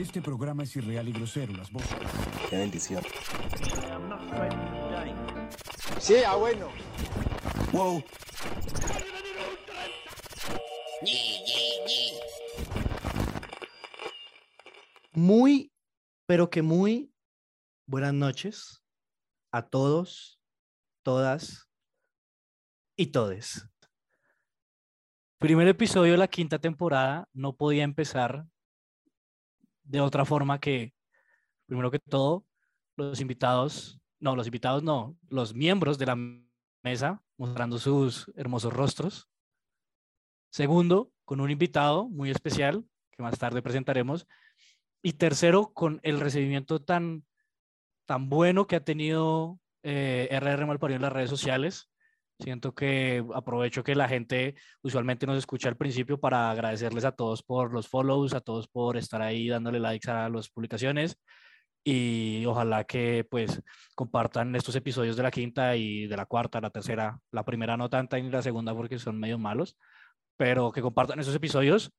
Este programa es irreal y grosero. Las voces. Qué bendición. Sí, ah, bueno. Wow. Muy, pero que muy buenas noches a todos, todas y todes. Primer episodio de la quinta temporada no podía empezar de otra forma que, primero que todo, los invitados, no, los invitados no, los miembros de la mesa mostrando sus hermosos rostros. Segundo, con un invitado muy especial que más tarde presentaremos. Y tercero, con el recibimiento tan, tan bueno que ha tenido eh, RR Malparido en las redes sociales. Siento que aprovecho que la gente usualmente nos escucha al principio para agradecerles a todos por los follows, a todos por estar ahí dándole likes a las publicaciones y ojalá que pues compartan estos episodios de la quinta y de la cuarta, la tercera, la primera no tanta y la segunda porque son medio malos, pero que compartan esos episodios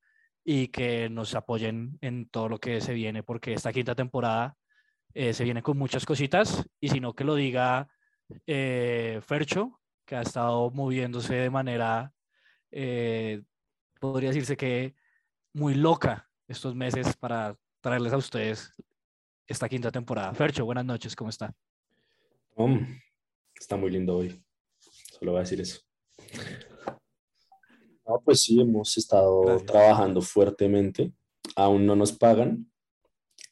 y que nos apoyen en todo lo que se viene porque esta quinta temporada eh, se viene con muchas cositas y si no que lo diga eh, Fercho, que ha estado moviéndose de manera, eh, podría decirse que muy loca estos meses para traerles a ustedes esta quinta temporada. Fercho, buenas noches, ¿cómo está? está muy lindo hoy. Solo voy a decir eso. Ah, pues sí, hemos estado trabajando fuertemente. Aún no nos pagan.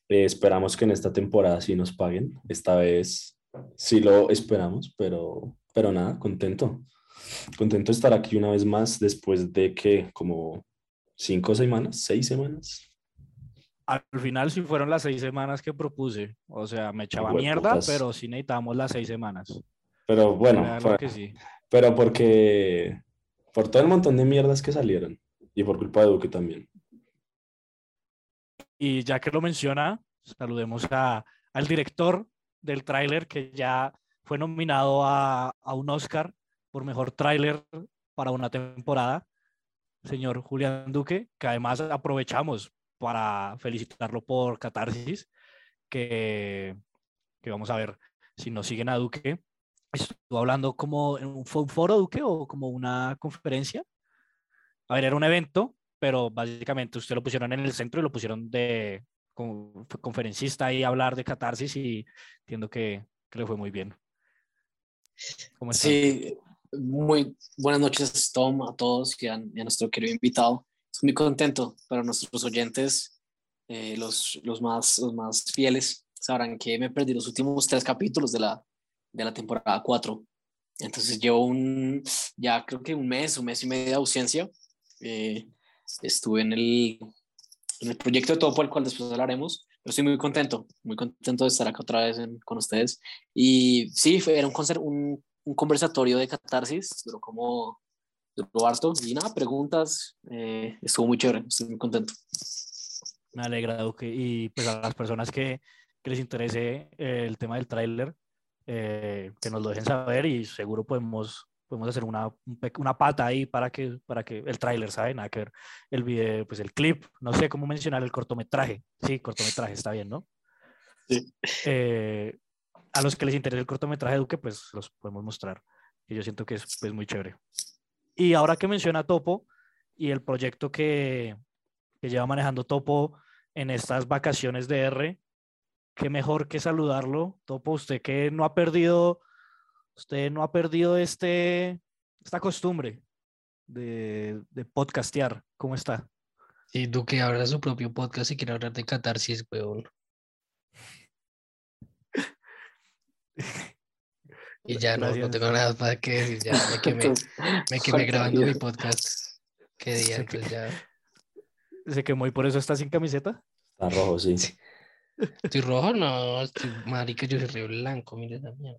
Eh, esperamos que en esta temporada sí nos paguen. Esta vez sí lo esperamos, pero, pero nada, contento. Contento de estar aquí una vez más después de que como cinco semanas, seis semanas, al final sí fueron las seis semanas que propuse. O sea, me echaba mierda, pero sí necesitamos las seis semanas. Pero bueno, pero porque por todo el montón de mierdas que salieron y por culpa de Duque también. Y ya que lo menciona, saludemos a, al director del tráiler que ya fue nominado a, un Oscar por mejor tráiler para una temporada, señor Julián Duque, que además aprovechamos para felicitarlo por Catarsis, que, vamos a ver si nos siguen a Duque. Estuvo hablando como en un, foro Duque o como una conferencia. A ver, era un evento, pero básicamente usted lo pusieron en el centro y lo pusieron de conferencista a hablar de catarsis y entiendo que, que le fue muy bien. Sí, muy buenas noches Tom, a todos y a nuestro querido invitado muy contento para nuestros oyentes, eh, los, los, más, los más fieles, sabrán que me perdí los últimos tres capítulos de la, de la temporada 4. Entonces llevo un, ya creo que un mes, un mes y medio de ausencia. Eh, estuve en el, en el proyecto de todo por el cual después hablaremos, pero estoy muy contento, muy contento de estar acá otra vez con ustedes. Y sí, fue, era un, un, un conversatorio de catarsis, pero como lo harto. Y nada, preguntas. Eh, estuvo muy chévere, estoy muy contento. Me alegra, Duque. Y pues a las personas que, que les interese eh, el tema del tráiler, eh, que nos lo dejen saber y seguro podemos, podemos hacer una, una pata ahí para que, para que el tráiler, ¿saben? Nada que ver el video, pues el clip, no sé cómo mencionar el cortometraje. Sí, cortometraje, está bien, ¿no? Sí. a los que les interese el cortometraje, Duque, pues los podemos mostrar. Y yo siento que es pues, muy chévere. Y ahora que menciona Topo y el proyecto que, que lleva manejando Topo en estas vacaciones de R, qué mejor que saludarlo. Topo, usted que no ha perdido, usted no ha perdido este, esta costumbre de, de podcastear. ¿Cómo está? Y tú que habla su propio podcast y quiere hablar de catarsis, weón. Y ya no, no, tengo nada para que decir, ya me quemé, me quemé grabando mi podcast. Qué día, entonces ya. ¿Se quemó y por eso está sin camiseta? Está rojo, sí. ¿Estoy rojo? No, estoy marica, yo soy re blanco, mire esa mierda.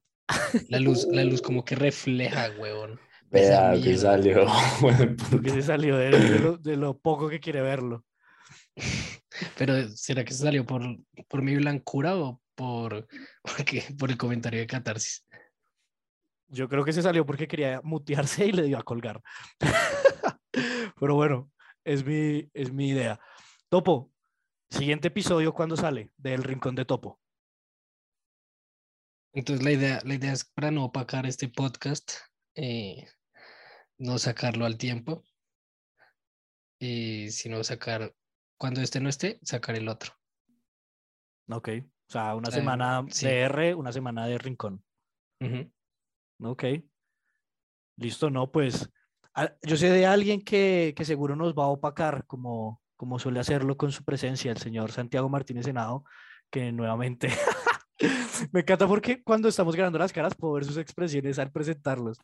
La luz, la luz como que refleja, huevón. Vea, que salió. que se salió de, de, lo, de, lo, poco que quiere verlo. Pero, ¿será que se salió por, por mi blancura o por, porque, por el comentario de catarsis? Yo creo que se salió porque quería mutearse y le dio a colgar. Pero bueno, es mi, es mi idea. Topo, Siguiente episodio, ¿cuándo sale? Del Rincón de Topo. Entonces la idea, la idea es para no opacar este podcast, eh, no sacarlo al tiempo, y sino sacar, cuando este no esté, sacar el otro. Ok. O sea, una Eh, semana sí. de R, una semana de Rincón. Ujú. Ok. Listo, no, pues a- yo sé de alguien que, que seguro nos va a opacar, como, como suele hacerlo con su presencia, el señor Santiago Martínez Senado, que nuevamente me encanta porque cuando estamos grabando las caras puedo sus expresiones al presentarlos.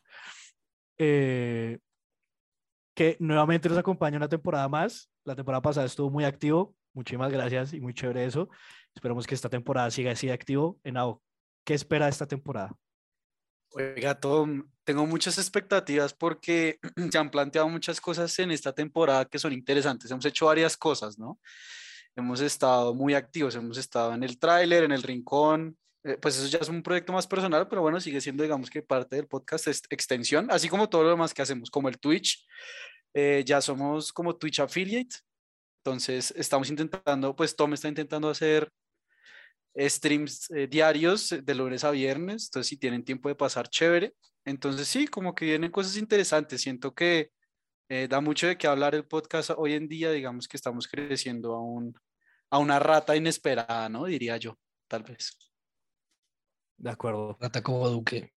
Eh, que nuevamente nos acompaña una temporada más. La temporada pasada estuvo muy activo. Muchísimas gracias y muy chévere eso. Esperamos que esta temporada siga así de activo. Enao, ¿qué espera esta temporada? Oiga, Tom, tengo muchas expectativas porque se han planteado muchas cosas en esta temporada que son interesantes. Hemos hecho varias cosas, ¿no? Hemos estado muy activos, hemos estado en el tráiler, en el rincón. eh, pues eso ya es un proyecto más personal, pero bueno, sigue siendo, digamos que parte del podcast, es extensión, así como todo lo demás que hacemos, como el Twitch. eh, ya somos como Twitch Affiliate. Entonces, estamos intentando, pues Tom está intentando hacer streams eh, diarios eh, de lunes a viernes, entonces si tienen tiempo de pasar chévere. Entonces sí, como que vienen cosas interesantes. Siento que eh, da mucho de qué hablar el podcast hoy en día, digamos que estamos creciendo a, un, a una rata inesperada, ¿no? Diría yo, tal vez. De acuerdo. Rata como Duque.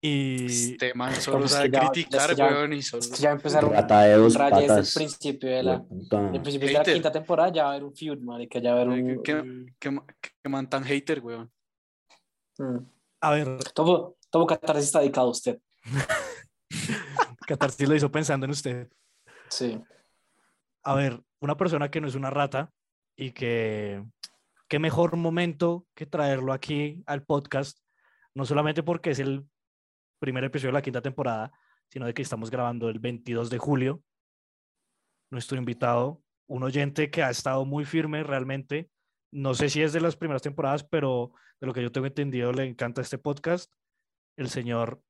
Y Este man Como solo sabe criticar, ya- weón, y solo... Ya empezaron. Rata de dos desde el principio de la, el principio de la quinta temporada ya va a haber un feud, marica, ya va a haber un... ¿Qué, qué, qué man tan hater, weón. mm. a ver, Todo, todo catarsis está dedicado a usted. Catarsis lo hizo pensando en usted. Sí. A ver, una persona que no es una rata y que qué mejor momento que traerlo aquí al podcast, no solamente porque es el primer episodio de la quinta temporada, sino de que estamos grabando el 22 de julio. Nuestro invitado, un oyente que ha estado muy firme realmente, no sé si es de las primeras temporadas, pero de lo que yo tengo entendido le encanta este podcast, el señor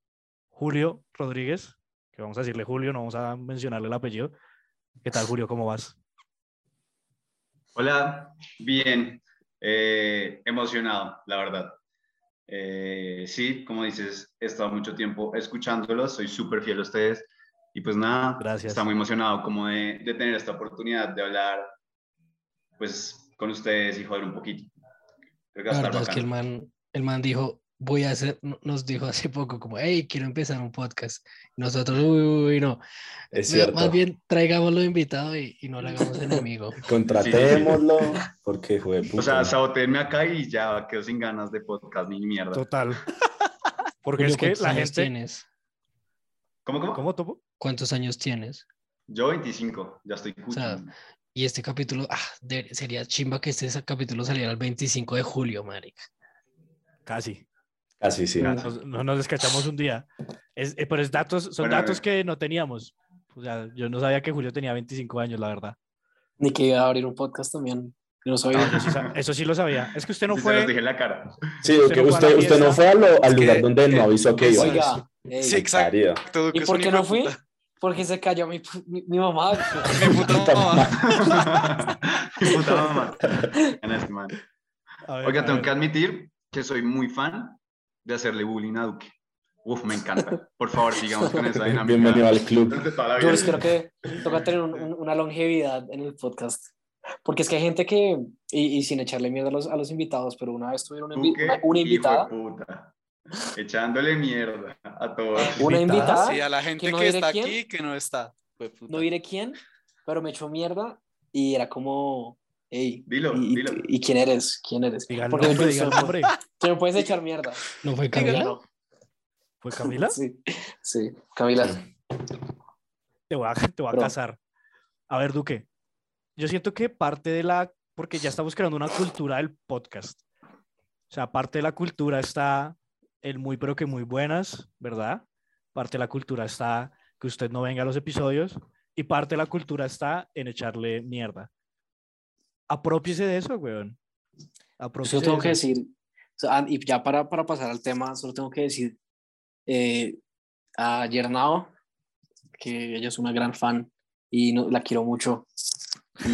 Julio Rodríguez, que vamos a decirle Julio, no vamos a mencionarle el apellido. ¿Qué tal, Julio? ¿Cómo vas? Hola, bien, eh, emocionado, la verdad. Eh, sí, como dices, he estado mucho tiempo escuchándolos, soy súper fiel a ustedes y pues nada, Gracias. está muy emocionado como de, de tener esta oportunidad de hablar pues con ustedes y joder un poquito. Creo que La verdad es que el man, el man dijo, voy a hacer, no- nos dijo hace poco como, hey, quiero empezar un podcast. Nosotros, uy, uy, uy, no. Es cierto. Más bien traigámoslo invitado y, y no le hagamos enemigo. Contratémoslo, porque fue O sea, sabotenme acá y ya quedo sin ganas de podcast ni mierda. Total. Porque Julio, es que ¿cuántos la gente... tienes? ¿Cómo, cómo? ¿Cómo, Topo? ¿Cuántos años tienes? Yo 25, ya estoy sea, cucho. Y este capítulo, ah, de- sería chimba que este capítulo saliera el 25 de julio, marica. Casi. Casi sí. Nos, no nos descachamos un día. Es, eh, pero es datos, son Bueno, datos que no teníamos. O sea, yo no sabía que Julio tenía 25 años, la verdad. Ni que iba a abrir un podcast también. No sabía. No, yo sí sa- eso sí lo sabía. Es que usted no Sí, se los fue. dije en la cara. Sí, Usted que no fue a la usted, usted no fue al Es lugar que- donde no eh, avisó que iba. Oiga, ey, Sí, exacto. Todo que ¿y por qué no fui? puta. Porque se cayó mi, mi, mi mamá. Mi puta mamá. Mi puta mamá. Oiga, tengo ver. que admitir que soy muy fan de hacerle bullying a Duque. Uf, me encanta. Por favor, sigamos con esa dinámica. Bienvenido al club. Yo creo que toca tener un- un- una longevidad en el podcast. Porque es que hay gente que, y, y sin echarle mierda a los, a los invitados, pero una vez tuvieron una, una, una invitada, puta. Echándole mierda a todos. una invitada, Sí, a la gente que que, no diré está quién. aquí que no está. No diré quién, pero me echó mierda y era como, hey, Dilo, y, y- dilo. y quién eres? ¿Quién eres? Diga Porque nombre, diga nombre. tú me puedes echar mierda. ¿No fue Camila? no. ¿Fue Camila? Sí, sí, Camila. Te voy a, te voy a Bro. casar. A ver, Duque. Yo siento que parte de la. Porque ya estamos creando una cultura del podcast. O sea, parte de la cultura está el muy, pero que muy buenas, ¿verdad? Parte de la cultura está que usted no venga a los episodios. Y parte de la cultura está en echarle mierda. Apropiese de eso, weón. Yo Apropiese solo de tengo que eso. decir, o sea, y ya para, para pasar al tema, solo tengo que decir eh, a Yernao, que ella es una gran fan y no, la quiero mucho.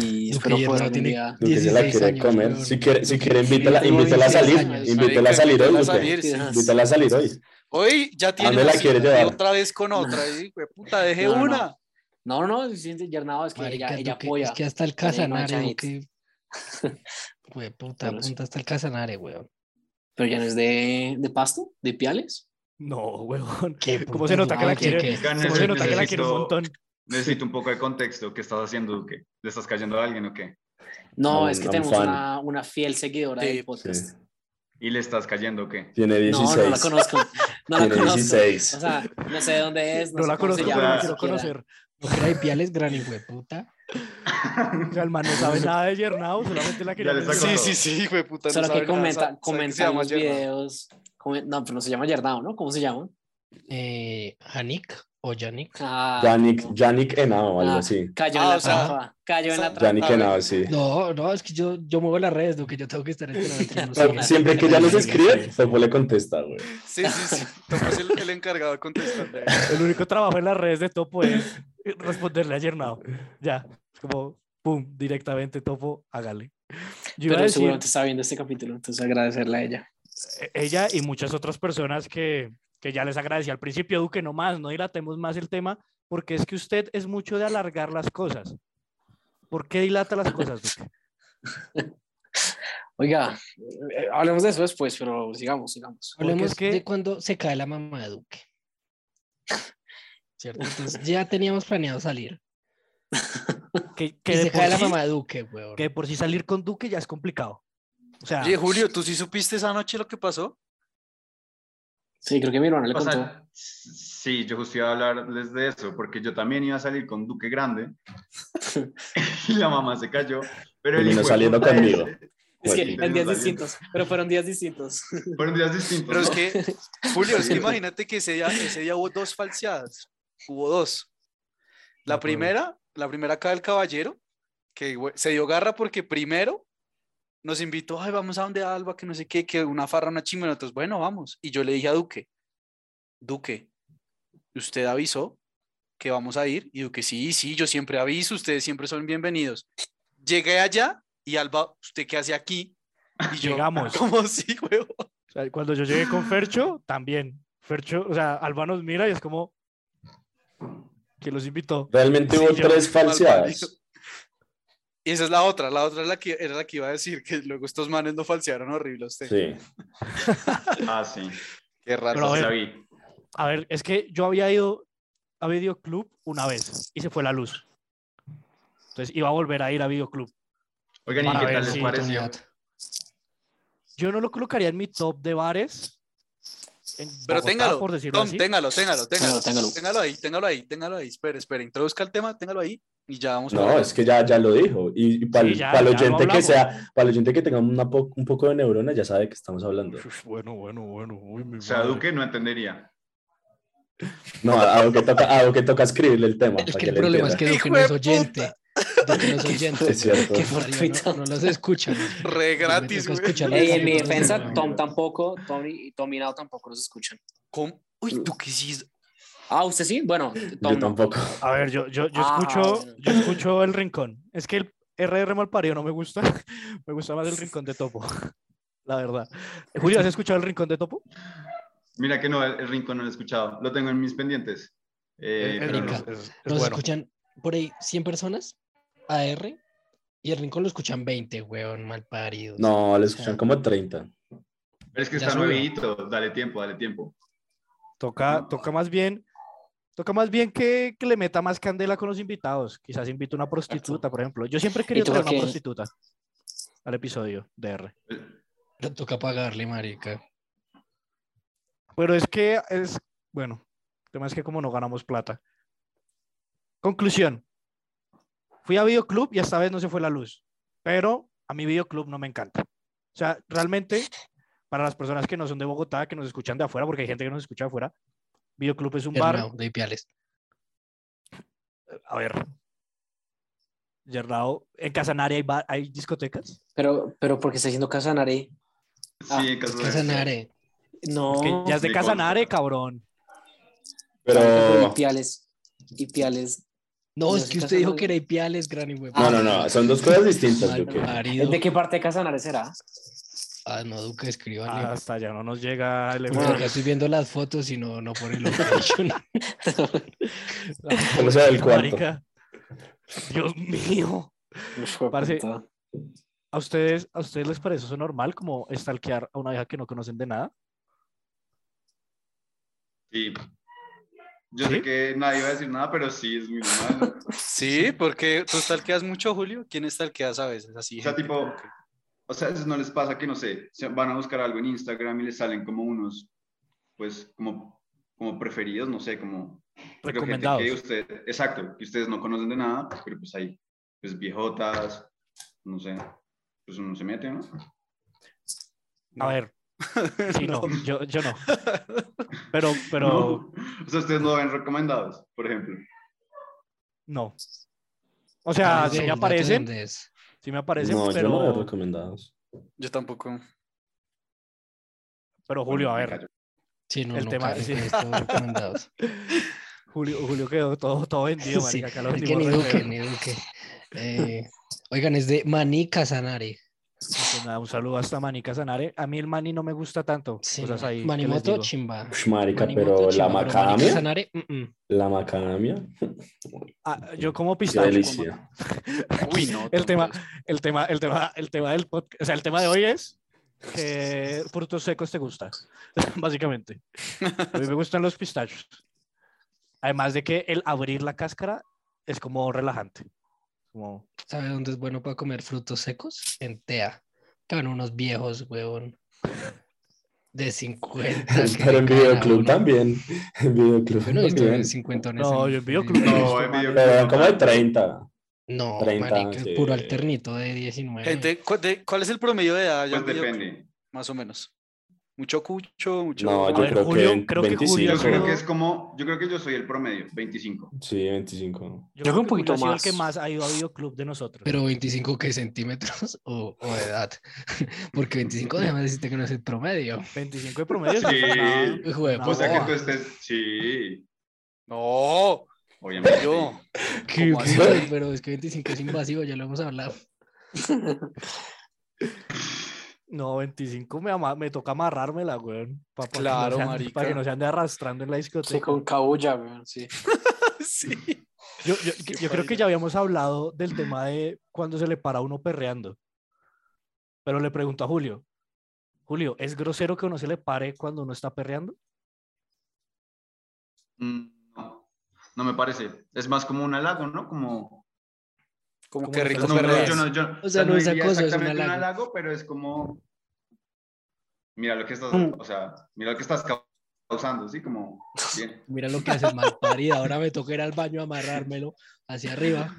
Y espero poder tiene- día... Duque se la 16 quiere años, comer. weón. Si quiere, si quiere invítala, invítala a 16 salir. años. Invítala a salir hoy, Invítala a Duque. salir, sí. Invítala a salir hoy. Hoy ya tiene la quiere llevar? otra vez con otra. Y, güey, puta, deje No, no, no. una. No, no, es que Yernado es que Marica, ella, ella Duque, apoya. Es que hasta el no Casanare, Duque. Güey, puta, Pero sí. apunta hasta el Casanare, weón. Pero ya no es de, de pasto, de piales. No. ¿Qué ¿Cómo se nota que la no, quiere? que- ¿Cómo se nota que la necesito- quiere un montón? Necesito un poco de contexto. ¿Qué estás haciendo, Duque? ¿Le estás cayendo a alguien o qué? No, es que I'm tenemos una, una fiel seguidora Sí, del Sí. podcast. ¿Y le estás cayendo o qué? Tiene No, no la 16. conozco. No la Tiene conozco. 16. O sea, no sé de dónde es. No, No sé la cómo se conozco, llama, pero la quiero conocer. No era de Piales, gran hijo de puta. O sea, el man no sabe nada de Yernao, solamente la quería. Sí, sí, sí, güey, puta. no Solo que comenta, llama los videos. No, pero no se llama Yernao, ¿no? ¿Cómo se llama? Eh, Hanik o Yannick. Ah, Yannick, no. Yannick Henao o algo Ah, así. Cayó Ah, en la o sea, trampa. Cayó en la trampa. Yannick Henao, sí. No, no, es que yo, yo muevo las redes, lo que yo tengo que estar esperando. no. Siempre que ella nos escribe, Topo le contesta, güey. Sí, sí, sí. Topo es el, el encargado de contestar. El único trabajo en las redes de Topo es responderle a Yernao. Ya, es como, pum, directamente Topo, hágale. Yo Pero decir, seguramente está viendo este capítulo, entonces agradecerle a ella. e- ella y muchas otras personas que, que ya les agradecí al principio, Duque, no más, no dilatemos más el tema, porque es que usted es mucho de alargar las cosas. ¿Por qué dilata las cosas, Duque? Oiga, eh, hablemos de eso después, pero sigamos, sigamos. Hablemos que- de cuando se cae la mamá de Duque. ¿Cierto? Entonces ya teníamos planeado salir. Que, que y de se cae la mamá de Duque, weón. que por sí salir con Duque ya es complicado. O sea, Oye, Julio, ¿tú sí supiste esa noche lo que pasó? Sí, creo que mi hermano le O contó. sea, sí, yo justo iba a hablarles de eso, porque yo también iba a salir con Duque Grande y la mamá se cayó. Pero de saliendo conmigo. ese- es que en días distintos, pero fueron días distintos. Fueron días distintos. Pero es ¿no? que, Julio, es que imagínate que ese día, ese día hubo dos falseadas. Hubo dos. La primera, la primera acá del caballero, que se dio garra porque primero nos invitó, ay, vamos a donde Alba, que no sé qué, que una farra, una chimba, y nosotros, bueno, vamos. Y yo le dije a Duque, Duque, usted avisó que vamos a ir, y Duque, sí, sí, yo siempre aviso, ustedes siempre son bienvenidos. Llegué allá, y Alba, ¿usted qué hace aquí? Y yo, Llegamos. ¿cómo así, huevo? O sea, cuando yo llegué con Fercho, también. Fercho, o sea, Alba nos mira y es como que los invitó. Realmente Sí, hubo tres falseadas. Y esa es la otra, la otra es la que, era la que iba a decir, que luego estos manes no falsearon horrible a usted. Sí. Ah, sí. Qué raro. A ver, la vi. A ver, es que yo había ido a Videoclub una vez y se fue la luz. Entonces iba a volver a ir a Videoclub. Oigan, ¿y Para qué ver tal les si pareció? Yo no lo colocaría en mi top de bares. Pero Bogotá, téngalo, por decirlo Tom, así. téngalo, téngalo, téngalo, téngalo. téngalo ahí, téngalo ahí, téngalo ahí. Espera, espera, introduzca el tema, téngalo ahí y ya vamos. No, es que ya, ya lo dijo. Y, para, Sí, ya- el oyente que sea, para el oyente que tenga una po- un poco de neurona, ya sabe que estamos hablando. Uf, Bueno, bueno, bueno. uy, mi O sea, madre. Duque no entendería. No, a lo que toca, a lo que toca escribirle el tema. Es para que que el le problema es que entienda. Duque ¡Hijo no es de oyente. Duque no es oyente. Es cierto. Qué fortuito. no, no los escuchan. Re gratis, escucharlo. Ey, en mi Sí, defensa, no, no, Tom no. tampoco, Tom y, Tom y Nao tampoco los escuchan. ¿Cómo? Uy, tú qué hiciste. Ah, ¿usted sí? Bueno, Tom Yo no. tampoco. A ver, yo, yo, yo Ah, escucho, bueno. yo escucho el rincón. Es que el RR Malparido no me gusta. Me gusta más el rincón de Topo. La verdad. Julio, ¿has escuchado el rincón de Topo? Mira que no, el, el rincón no lo he escuchado. Lo tengo en mis pendientes. Eh, El pero no. rincón es- es Nos bueno. escuchan por ahí 100 personas, AR, y el rincón lo escuchan 20, weón, mal parido. No, le escuchan como 30. Pero es que Ya está nuevito. Dale tiempo, dale tiempo. Toca, toca más bien, toca más bien que, que le meta más candela con los invitados. Quizás invite una prostituta, por ejemplo. Yo siempre he querido traer una qué? prostituta al episodio de R. Le toca pagarle, marica. Pero es que es, bueno, el tema es que como no ganamos plata. Conclusión. Fui a Videoclub y esta vez no se fue la luz. Pero a mi Videoclub no me encanta. O sea, realmente, para las personas que no son de Bogotá, que nos escuchan de afuera, porque hay gente que nos escucha de afuera, Videoclub es un bar de Ipiales. a ver. Yernao, en Casanare hay, bar- hay discotecas. Pero, pero porque está diciendo Casanare. Ah, sí, Casanare. No. Es que ya es de Casanare, cabrón. Pero Ipiales. Ipiales. No, ¿No es que usted dijo que era Ipiales, gran y No, no, no, son dos cosas distintas, Duque. ¿Es ¿De qué parte de Casanare será? Ah, no, Duque, escríbale. Ah, Hasta allá no nos llega el acá estoy viendo las fotos y no, no pone location. O sea, el cuarto. Dios mío. Parce. ¿A ustedes, ¿A ustedes les parece eso normal como stalkear a una vieja que no conocen de nada? Sí. Yo ¿Sí? sé que nadie va a decir nada, pero sí es muy normal. ¿no? Sí, porque tú stalkeas mucho, Julio. ¿Quién stalkeas a veces? Así. O sea, gente tipo, o sea, a veces no les pasa que, no sé, van a buscar algo en Instagram y les salen como unos, pues, como, como preferidos, no sé, como... Recomendados. Que usted, exacto, que ustedes no conocen de nada, pero pues ahí, pues viejotas, no sé, pues uno se mete, ¿no? A ver. Sí, no, yo, yo no. Pero, pero No. O sea, ustedes no ven recomendados, por ejemplo. no. O sea, Ah, sí sí, me dato aparecen. Sí me aparecen, No, yo pero, no veo recomendados. Yo tampoco. pero Julio, a ver. Sí, no, El no tema- cae sí. estos recomendados. Julio, Julio quedó todo, todo vendido, Sí, marica, es que ni Duque, ni Duque. Eh, oigan, es de Maní Casanare. Pues nada, un saludo hasta Mani Casanare. A mí el Mani no me gusta tanto. Sí, cosas ahí, ¿qué les Manimoto, chimba. Ush, marica, Manimoto, pero la chimba, pero Maní macadamia, Casanare, mm, mm. la macadamia, Ah, yo como qué pistacho. delicia. Uy, no. El tema, el tema, el tema, el tema del podcast, o sea, el tema de hoy es que frutos secos te gustan, básicamente. A mí me gustan los pistachos. Además de que el abrir la cáscara es como relajante. Como, ¿Sabe dónde es bueno para comer frutos secos? En TEA. Van unos viejos, huevón. De 50. que Pero en videoclub uno. también. En videoclub Yo no he visto también. en 50 No, yo en videoclub No, en videoclub. Pero como de 30. No, 30, marica, sí. puro alternito de 19. Gente, ¿cu- de- ¿cuál es el promedio de edad? Pues en videoclub? depende. Más o menos. Mucho cucho, mucho. No, A yo ver, creo Julio, que creo que 25. Julio Yo creo que es como, yo creo que yo soy el promedio, 25. Sí, 25. Yo creo creo un que poquito Julio ha sido el más. que más ha ido a videoclub de nosotros. Pero 25 qué centímetros o, o de edad. Porque 25 déjame decirte que no es el promedio. 25 de promedio. Sí. no No, O sea que tú estés, sí, No, obviamente. yo. ¿Qué- ¿Cómo qué? Pero es que 25 es invasivo, ya lo hemos hablado. No, 25 me, ama- me toca amarrármela, weón. Para Claro, que, no se ande- marica. para que no se ande arrastrando en la Sí, discoteca. con cabulla, weón, sí. Sí. Yo, yo, yo creo que ya habíamos hablado del tema de cuando se le para a uno perreando. Pero le pregunto a Julio. Julio, ¿es grosero que uno se le pare cuando uno está perreando? Mm, No, no me parece. Es más como un halago, ¿no? Como... Como Como que rico No, no, yo no, yo, O sea, no no es acoso, es un exactamente un halago. halago, pero es como... Mira lo que estás, Mm. o sea, mira lo que estás causando, ¿sí? Como, bien. Mira lo que hace mal parida. Ahora me toca ir al baño a amarrármelo hacia arriba.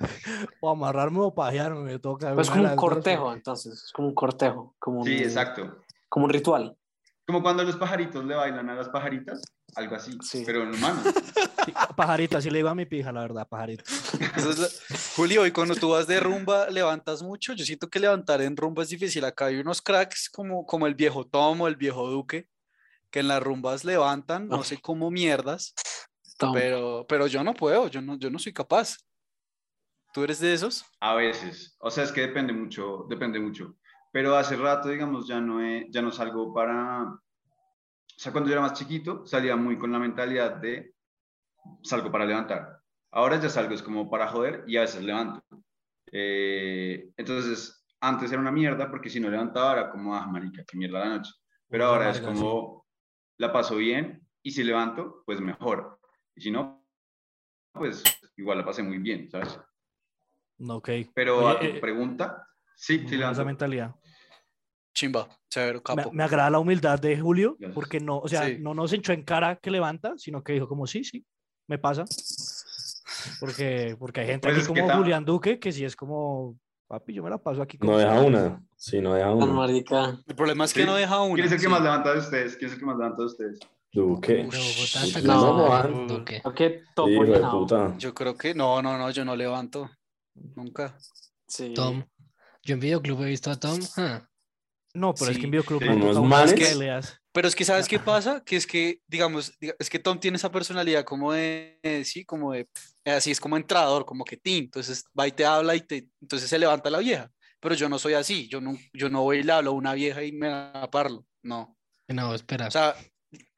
O amarrarme o pajearme, me toca. Pues una como un dos, cortejo, entonces. Es como un cortejo. Como un, Sí, exacto. Como un ritual. Como cuando los pajaritos le bailan a las pajaritas, algo así, Sí. pero en humano. Sí, pajarita, sí le iba a mi pija, la verdad, pajarita. Es la- Julio, y cuando tú vas de rumba, levantas mucho. Yo siento que levantar en rumba es difícil. Acá hay unos cracks como, como el viejo Tom o el viejo Duque, que en las rumbas levantan, no No. sé cómo mierdas, Tom. pero, pero yo no puedo, yo no, yo no soy capaz. ¿Tú eres de esos? A veces, o sea, es que depende mucho, depende mucho. Pero hace rato, digamos, ya no, he- ya no salgo para... O sea, cuando yo era más chiquito, salía muy con la mentalidad de salgo para levantar. Ahora ya salgo es como para joder y a veces levanto. Eh, entonces, antes era una mierda porque si no levantaba era como, ah, marica, qué mierda la noche. Pero ahora es amarga, sí. como, la paso bien y si levanto, pues mejor. Y si no, pues igual la pasé muy bien, ¿sabes? Ok. Pero Oye, a tu eh, pregunta, sí, sí Con esa levanto. mentalidad. Chimba, severo, capo. me agrada la humildad de Julio, Gracias. porque no, o sea, Sí. no nos echó en cara que levanta, sino que dijo como sí, sí, me pasa. Porque, porque hay gente Pues aquí como Julián Duque que sí es como, papi, yo me la paso aquí. No como deja sea". una. Sí, no deja una. marica. El problema es que Sí. no deja una. ¿Quién es el que sí. más levanta de ustedes? ¿Quién es el que más levanta de ustedes? Duque. No, no. Duque. Creo que top Hijo de orinado. puta. Yo creo que no, no, no, yo no levanto. Nunca. Sí. Tom. Yo en videoclub he visto a Tom. ah, No, pero es que en Unos toca unas manes. peleas. Pero es que, ¿sabes qué pasa? Que es que, digamos, diga- es que Tom tiene esa personalidad como de, eh, sí, como de, así es como entrador, como que tin, entonces va y te habla y te, entonces se levanta la vieja. Pero yo no soy así, yo no, yo no voy y le hablo a una vieja y me aparlo, no. No, espera. O sea,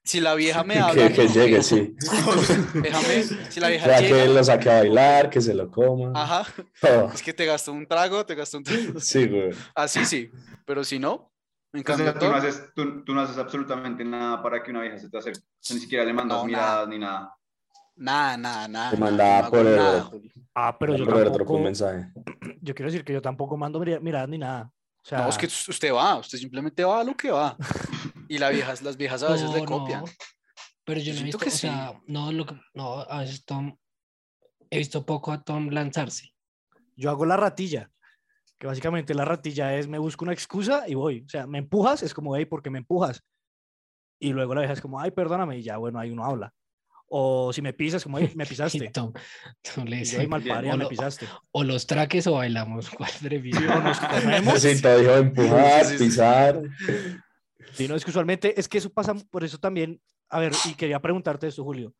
si la vieja me Que, habla, que llegue, sí. déjame, si la vieja Sea que llega, lo saque a bailar, que se lo coma. ajá, todo. es que te gastó un trago, te gastó un trago, Sí, güey. así sí, pero si no, en O cambio, sea, tú no, haces, tú, tú no haces absolutamente nada para que una vieja se te acerque. O ni siquiera le mandas No, miradas ni nada. nada, nada, nada. Te mandaba no por el-. Ah, pero yo Por otro tampoco, un mensaje. yo quiero decir que yo tampoco mando mira- miradas ni nada. O sea, No, es que usted va, usted simplemente va a lo que va. Y las viejas, las viejas a veces le copian. no, Pero yo Yo no he visto, que o sea, no, lo que- no, a veces Tom, he visto poco a Tom lanzarse. yo hago la ratilla, que básicamente la ratilla es me busco una excusa y voy. O sea, me empujas, es como, hey, ¿por qué me empujas? Y luego la vieja es como, ay, perdóname, y ya, bueno, ahí uno habla. O si me pisas, como, "Ey, me Y pisaste. Tom, Tom le Y dice, mal me pisaste. o los traques o bailamos. ¿Cuál prefieres? O nos comemos. Sí, todo dijo empujar, Sí, sí, sí. pisar. Sí, no, es que usualmente, es que eso pasa, por eso también, a ver, y quería preguntarte esto, Julio,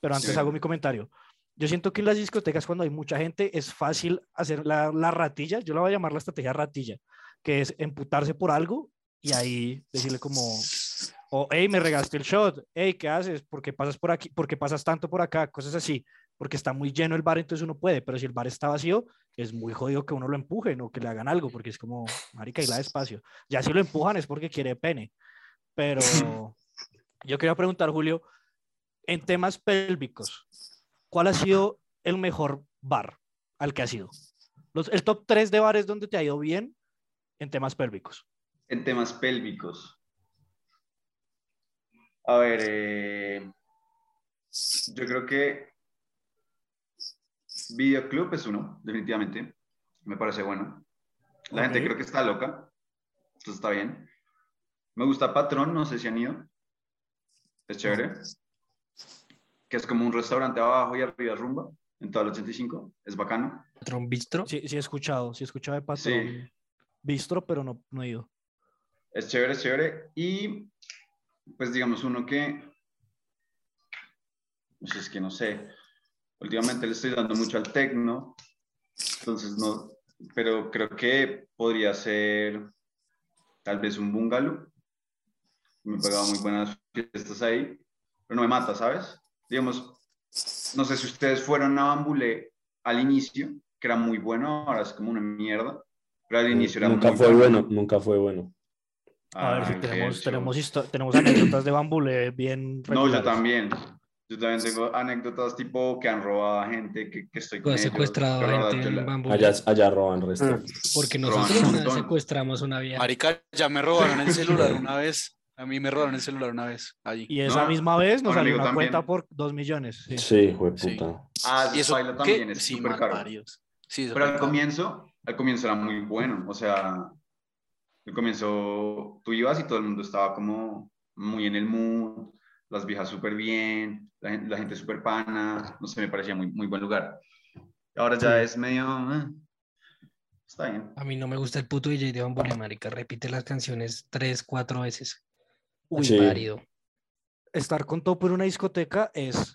pero antes Sí. hago mi comentario. Yo siento que en las discotecas, cuando hay mucha gente, es fácil hacer la, la ratilla, yo la voy a llamar la estrategia ratilla, que es emputarse por algo y ahí decirle como, o, hey, me regaste el shot, hey, ¿qué haces? ¿Por qué pasas por aquí? ¿Por qué pasas tanto por acá? Cosas así, porque está muy lleno el bar, entonces uno puede, pero si el bar está vacío, es muy jodido que uno lo empujen o que le hagan algo, porque es como, marica, y la despacio. Ya si lo empujan es porque quiere pene. Pero yo quería preguntar, Julio, en temas pélvicos, ¿cuál ha sido el mejor bar al que has ido? Los, el top 3 de bares donde te ha ido bien en temas pélvicos. En temas pélvicos. A ver, eh, yo creo que Videoclub es uno, definitivamente. Me parece bueno. La gente creo que está loca. Entonces está bien. Me gusta Patrón, no sé si han ido. Es chévere. Que es como un restaurante abajo y arriba rumba, en toda la 85. Es bacano. Patrón bistro. Sí, sí he escuchado, sí he escuchado de Sí. patrón bistro, pero no, no he ido. Es chévere, es chévere. Y pues digamos uno que, pues es que no sé, últimamente le estoy dando mucho al tecno, entonces no, pero creo que podría ser tal vez un bungalow. Me pegaba muy buenas fiestas ahí, pero no me mata, ¿sabes? Digamos, no sé si ustedes fueron a Bambulé al inicio, que era muy bueno, ahora es como una mierda, pero al inicio era Nunca muy fue bueno, nunca fue bueno. A ver si qué tenemos, tenemos, anécdotas de Bambule bien No, yo también. Yo también tengo anécdotas tipo que han robado a gente, que, que estoy con ellos. secuestrado verdad, gente en la-. Allá, allá roban resto. Porque Roban nosotros una secuestramos una vieja. Marica, ya me robaron el celular una vez. A mí me robaron el celular una vez. Allí. Y esa No, misma vez nos a salió una también. cuenta por dos millones. sí. Sí, puta. Ah, Y eso también es sí, súper caro. Sí, Pero al comienzo, al comienzo era muy bueno. O sea, al comienzo tú ibas y todo el mundo estaba como muy en el mood, las viejas súper bien, la gente, la gente súper pana. No sé, me parecía muy, muy buen lugar. Ahora ya es medio. eh, está bien. A mí no me gusta el puto DJ de Bambule, marica. Repite las canciones tres, cuatro veces. Uy, Sí. parido. Estar con todo por una discoteca es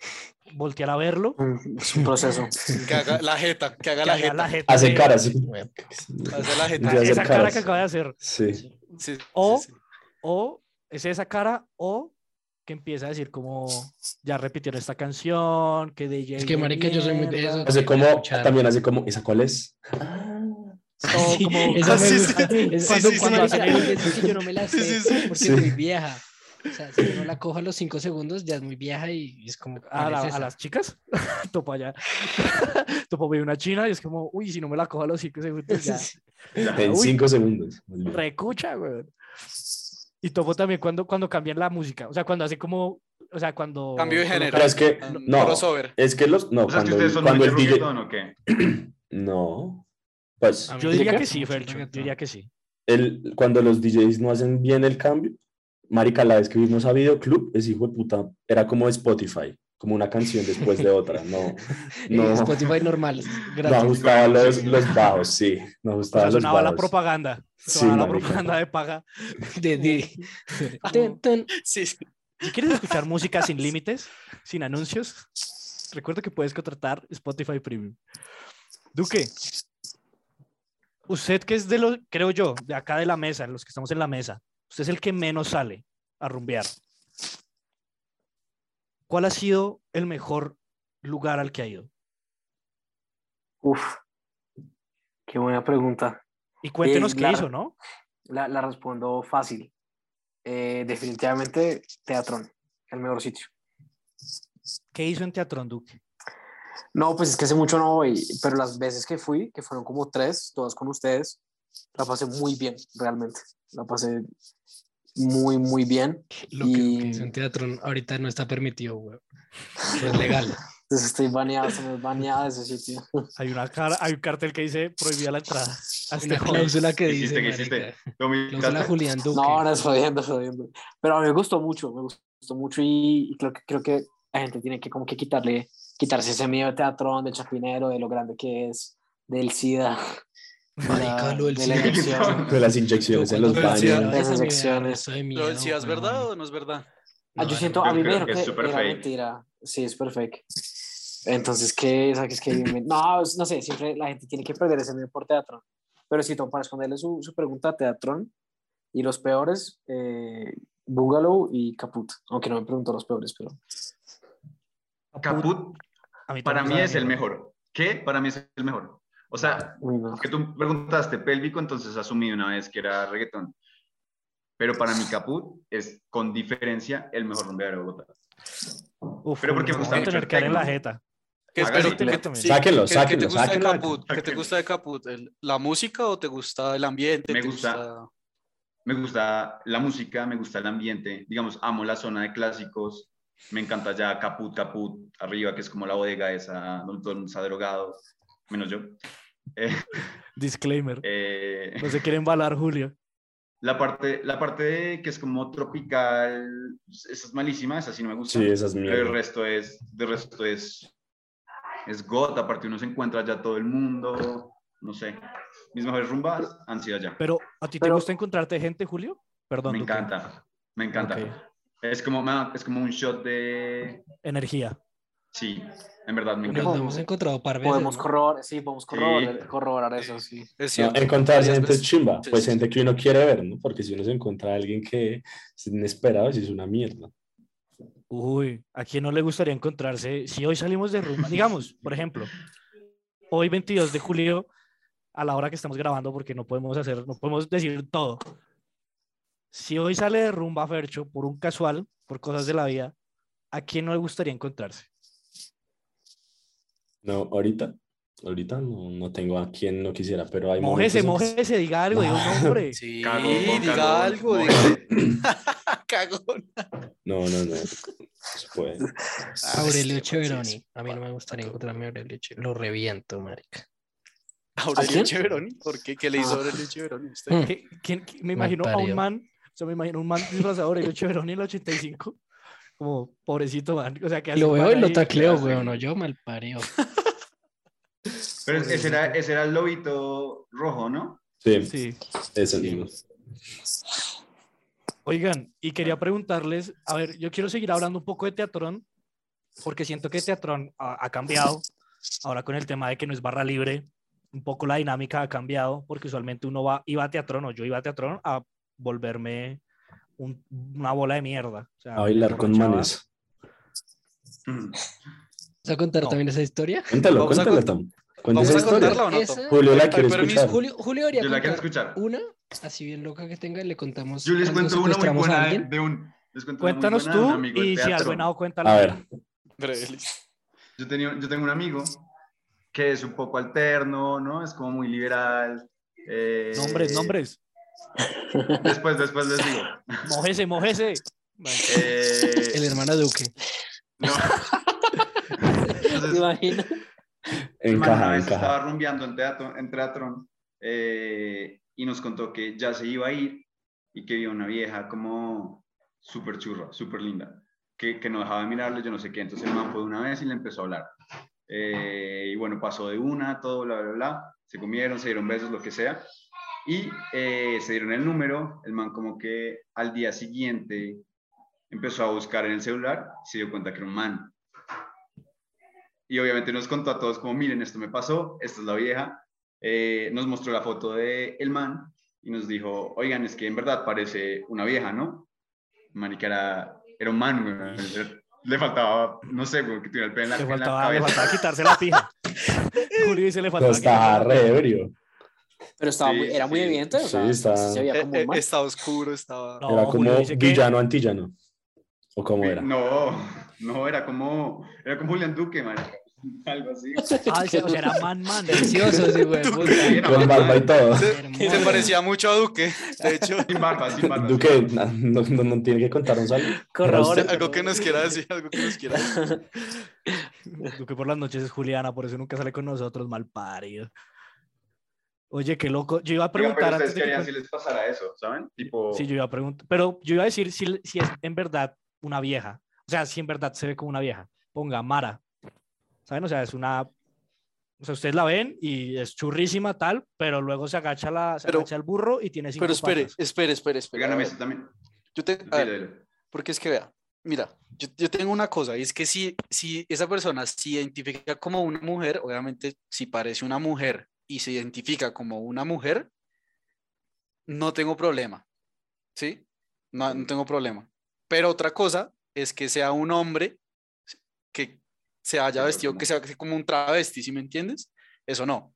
voltear a verlo. Es un proceso. Que haga la jeta, que haga que la haga jeta. la jeta Hace cara, sí. Hace la jeta. Hace Esa cara caras. que acaba de hacer. Sí. Sí, O, sí. o es esa cara, o que empieza a decir como ya repitieron esta canción, que DJ. Es que, marica, yo soy muy de mierda". eso. Hace como, escuchar. también hace como, ¿esa cuál es? O Sí, como- esa me Sí, gusta. sí. Es Sí, cuando, sí, sí, cuando sí. hacen el que yo no me la sé Sí, sí, sí. porque muy vieja. O sea, si uno la coja a los cinco segundos, ya es muy vieja y es como. a, ¿cuál la- es a las chicas, topo allá. topo ve una china y es como, uy, si no me la cojo a los cinco segundos, ya. En Uy. cinco segundos. más bien. Recucha, güey. Y topo también cuando, cuando cambian la música, o sea, cuando hace como, o sea, cuando... Cambio de género. Pero es que, Um, no, crossover. es que los, no, O sea, es que cuando, ustedes son cuando muy el DJ, o qué. no, pues, Yo diría que sí, Fercho, yo diría que sí. el, cuando los DJs no hacen bien el cambio, marica, la vez que vimos a Videoclub, ese hijo de puta, era como Spotify, como una canción después de otra. No, no, Spotify normal, no gratis. ajustaban los, los bajos, sí. No O ajustaban sea, los sonaba la propaganda. Sí, Sonaba la marica. propaganda de paga. De, de-. Sí, sí. Si quieres escuchar música sin límites, sin anuncios, recuerda que puedes contratar Spotify Premium. Duque, usted que es de los, creo yo, de acá de la mesa, los que estamos en la mesa, usted es el que menos sale a rumbear. ¿Cuál ha sido el mejor lugar al que ha ido? Uf, qué buena pregunta. Y cuéntenos Eh, qué la- hizo, ¿no? La, la respondo fácil. Eh, definitivamente Teatrón, el mejor sitio. ¿Qué hizo en Teatrón, Duque? No, pues es que hace mucho no voy, pero las veces que fui, que fueron como tres, todas con ustedes, la pasé muy bien, realmente. La pasé muy, muy bien. Lo que, Y- que hizo en teatro ahorita no está permitido, güey. No es legal. Entonces estoy baneado, se me es baneado ese sitio. Hay, una cara, hay un cartel que dice prohibida la entrada. a este cláusula que ¿Qué dice, hiciste? ¿Qué hiciste? marica, ¿Lo Cláusula? Julián Duque. No, no es jodiendo, es jodiendo. Pero a mí me gustó mucho, me gustó mucho y, y creo, que, creo que la gente tiene que como que quitarle, quitarse ese miedo de teatrón, del chapinero, de lo grande que es, del SIDA. Marica, lo del de la inyección. De las inyecciones en los baños. Esas secciones. ¿Lo miedo, decías weón. verdad o no es verdad? Ah, yo No, siento, yo a mí me dijeron que que, es era fake. mentira. Sí, es perfecto. Entonces, ¿qué? ¿Sabes qué? No, no sé, siempre la gente tiene que perder ese miedo por teatro. Pero sí, Tom, para responderle su, su pregunta, Teatrón y los peores, eh, Bungalow y Caput. Aunque no me preguntó los peores, pero... Caput A mí para mí es el mejor. ¿Qué? Para mí es el mejor. O sea, que tú preguntaste pélvico, entonces asumí una vez que era reggaetón. Pero para mí Caput es con diferencia el mejor rumbeador de Bogotá. Uf, Pero porque me gusta mucho tener que en la jeta. ¿Qué, pero- Yo también. Sáquenlo, ¿qué- qué sáquenlo, te gusta de sáquenlo. Caput? ¿Qué te gusta de Caput? ¿El- ¿La música o te gusta el ambiente? Me ¿Te gusta- Me gusta la música, me gusta el ambiente. Digamos, amo la zona de clásicos. Me encanta ya Caput, Caput, arriba, que es como la bodega esa, donde todo el mundo está drogado, menos yo. Eh, Disclaimer. eh, No se quieren balar, Julio. La parte, la parte de que es como tropical, esa es malísima, esa sí no me gusta. Sí, esas Pero el mierdas. resto es, de resto es, es God, aparte uno se encuentra ya todo el mundo, no sé. Mis mejores rumbas han sido allá. Pero, ¿a ti te Pero- gusta encontrarte gente, Julio? Perdón. Me encanta, me encanta. Ok. Es, como, es como un shot de... Energía. Sí, en verdad me Nos encanta. hemos encontrado par veces. Podemos ¿no? corroborar, sí, podemos corroborar, corroborar eso, sí. Es cierto. Varias gente es veces. chimba, Sí, pues sí, gente que uno quiere ver, ¿no? Porque si uno se encuentra a alguien que es inesperado, sí es una mierda. Uy, ¿a quién no le gustaría encontrarse? Si hoy salimos de rumba, digamos, por ejemplo, hoy 22 de julio, a la hora que estamos grabando, porque no podemos hacer, no podemos decir todo. Si hoy sale de rumba Fercho por un casual, por cosas de la vida, ¿a quién no le gustaría encontrarse? No, ahorita, ahorita no, no tengo a quien no quisiera, pero hay Mójese, momentos mójese, diga algo, diga un nombre. Sí, Cagón, diga cagón, algo. diga- Cagón. No, no, no. no se puede. Aurelio Cheveroni. A mí no me gustaría encontrarme a Aurelio Che- Lo reviento, marica. Aurelio? Cheveroni. ¿Por qué? ¿Qué le hizo Ah. Aurelio Cheveroni usted? Mm. ¿Qué- quién- qué- me imagino a un man, o sea, me imagino un man disfrazado de Aurelio Cheveroni en el 85, como pobrecito man, o sea, que Lo veo y lo tacleo, weón. No, yo mal pareo. Pero ese era, ese era el lobito rojo, ¿no? Sí, Sí. eso Sí. mismo. Oigan, y quería preguntarles, a ver, yo quiero seguir hablando un poco de Teatrón, porque siento que Teatrón ha, ha cambiado, ahora con el tema de que no es barra libre, un poco la dinámica ha cambiado, porque usualmente uno va, iba a Teatrón, o yo iba a Teatrón a volverme un- una bola de mierda. o sea, A bailar con manes. ¿Vas a contar No. también esa historia? Cuéntalo, Vamos cuéntalo, Tom. Vamos esa a historia. contarla o no, Esa-? Julio la quiere escuchar. Julio, Julio Yo la quiero escuchar. una, así bien loca que tenga, le contamos. Yo les cuento una muy buena de un... les cuento una muy Cuéntanos buena de un tú amigo y si teatro. algo enado, cuéntalo. A ver. Yo, tenía, yo tengo un amigo que es un poco alterno, ¿no? Es como muy liberal. eh, Nombres, nombres. Después, después les digo. Mojese, mojese. Eh, El hermano Duque. no. ¿Te Entonces, imaginas? el man una encaja, encaja. estaba rumbeando en teatro, en teatro eh, y nos contó que ya se iba a ir y que vio una vieja como súper churra, súper linda. que, que no dejaba de mirarle, yo no sé qué. Entonces el man fue de una vez y le empezó a hablar. Eh, y bueno, pasó de una, todo, bla, bla, bla. Se comieron, se dieron besos, lo que sea. Y eh, se dieron el número. El man como que al día siguiente empezó a buscar en el celular y se dio cuenta que era un man. Y obviamente nos contó a todos como, miren, esto me pasó, esta es la vieja. Eh, nos mostró la foto de el man y nos dijo, oigan, es que en verdad parece una vieja, ¿no? Manica era, era un man, güey. Le faltaba, no sé, güey, que tuviera el pelo en la, Le en la faltaba, le cabeza. faltaba quitarse la pija. Julio dice le Pero faltaba estaba quitarse la re ebrio. Pero estaba Sí, muy, era muy sí. evidente, o Sí, sea, está- se veía Eh, como eh, un man. estaba oscuro, estaba... No, Era como dice que- villano antillano. ¿O cómo era? No, no, era como, era como Julián Duque, marica. Algo así. Ah, o sea, o sea, era man man. Delicioso, sí, güey. Sí, Con man, barba y man. todo. Se, se parecía mucho a Duque, de hecho. Sin barba, sin barba. Duque, no, no, no tiene que contarnos algo. Corrobora. Algo que nos quiera decir, algo que nos quiera decir. Duque por las noches es Juliana, por eso nunca sale con nosotros, mal parido. Oye, qué loco. Yo iba a pero preguntar ustedes antes de que si les pasara eso, ¿saben? Tipo, Sí, yo iba a preguntar. Pero yo iba a decir si, si es en verdad una vieja. O sea, si en verdad se ve como una vieja. Ponga Mara. ¿Saben? O sea, es una. O sea, ustedes la ven y es churrísima tal, pero luego se agacha, la, se Pero- agacha el burro y tiene cinco Pero espere, patas. espere, espere, espere. ver, sí también. Yo te, a Dile, ver, dile. porque es que vea, mira, yo, yo tengo una cosa, y es que si, si esa persona se identifica como una mujer, obviamente si parece una mujer y se identifica como una mujer, no tengo problema, ¿sí? No, no tengo problema. Pero otra cosa es que sea un hombre que se haya vestido, que sea como un travesti, ¿sí me entiendes? Eso no.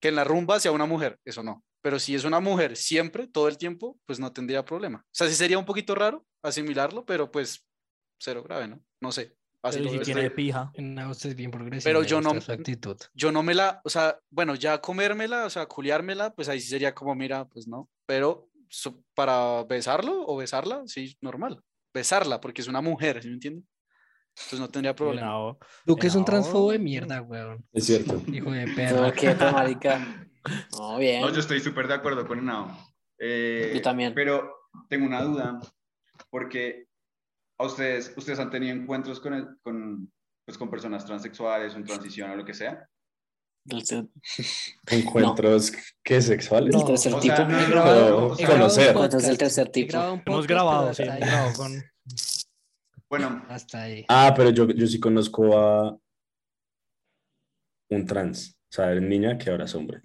Que en la rumba sea una mujer, eso no. Pero si es una mujer siempre, todo el tiempo, pues no tendría problema. O sea, sí sería un poquito raro asimilarlo, pero pues cero grave, ¿no? No sé. Así Pero si veo. tiene estoy- pija. No, usted es bien progresivo. Pero yo no- actitud. Yo no me la, o sea, bueno, ya comérmela, o sea, culiármela, pues ahí sí sería como, mira, pues no. Pero so- para besarlo o besarla, sí, normal. Besarla, porque es una mujer, ¿sí me entiende? Entonces no tendría problema. No, Duque es un No. transfobo de mierda, weón. Es cierto. Hijo de No, perra. quieto, marica. No, bien. No, yo estoy súper de acuerdo con Henao. Eh, Yo también. Pero tengo una duda, porque a ustedes, ustedes han tenido encuentros con, el- con, pues, con personas transexuales o en transición o lo que sea. Encuentros, ¿qué? ¿Sexuales? el tercer O tipo. sea, no, no, grabado- no, o Pero sea, conocer. Entonces el tercer He tipo. grabado un hemos grabado, sí, con. Bueno, Hasta ahí. Ah, pero yo, yo sí conozco a un trans. O sea, es niña que ahora es hombre.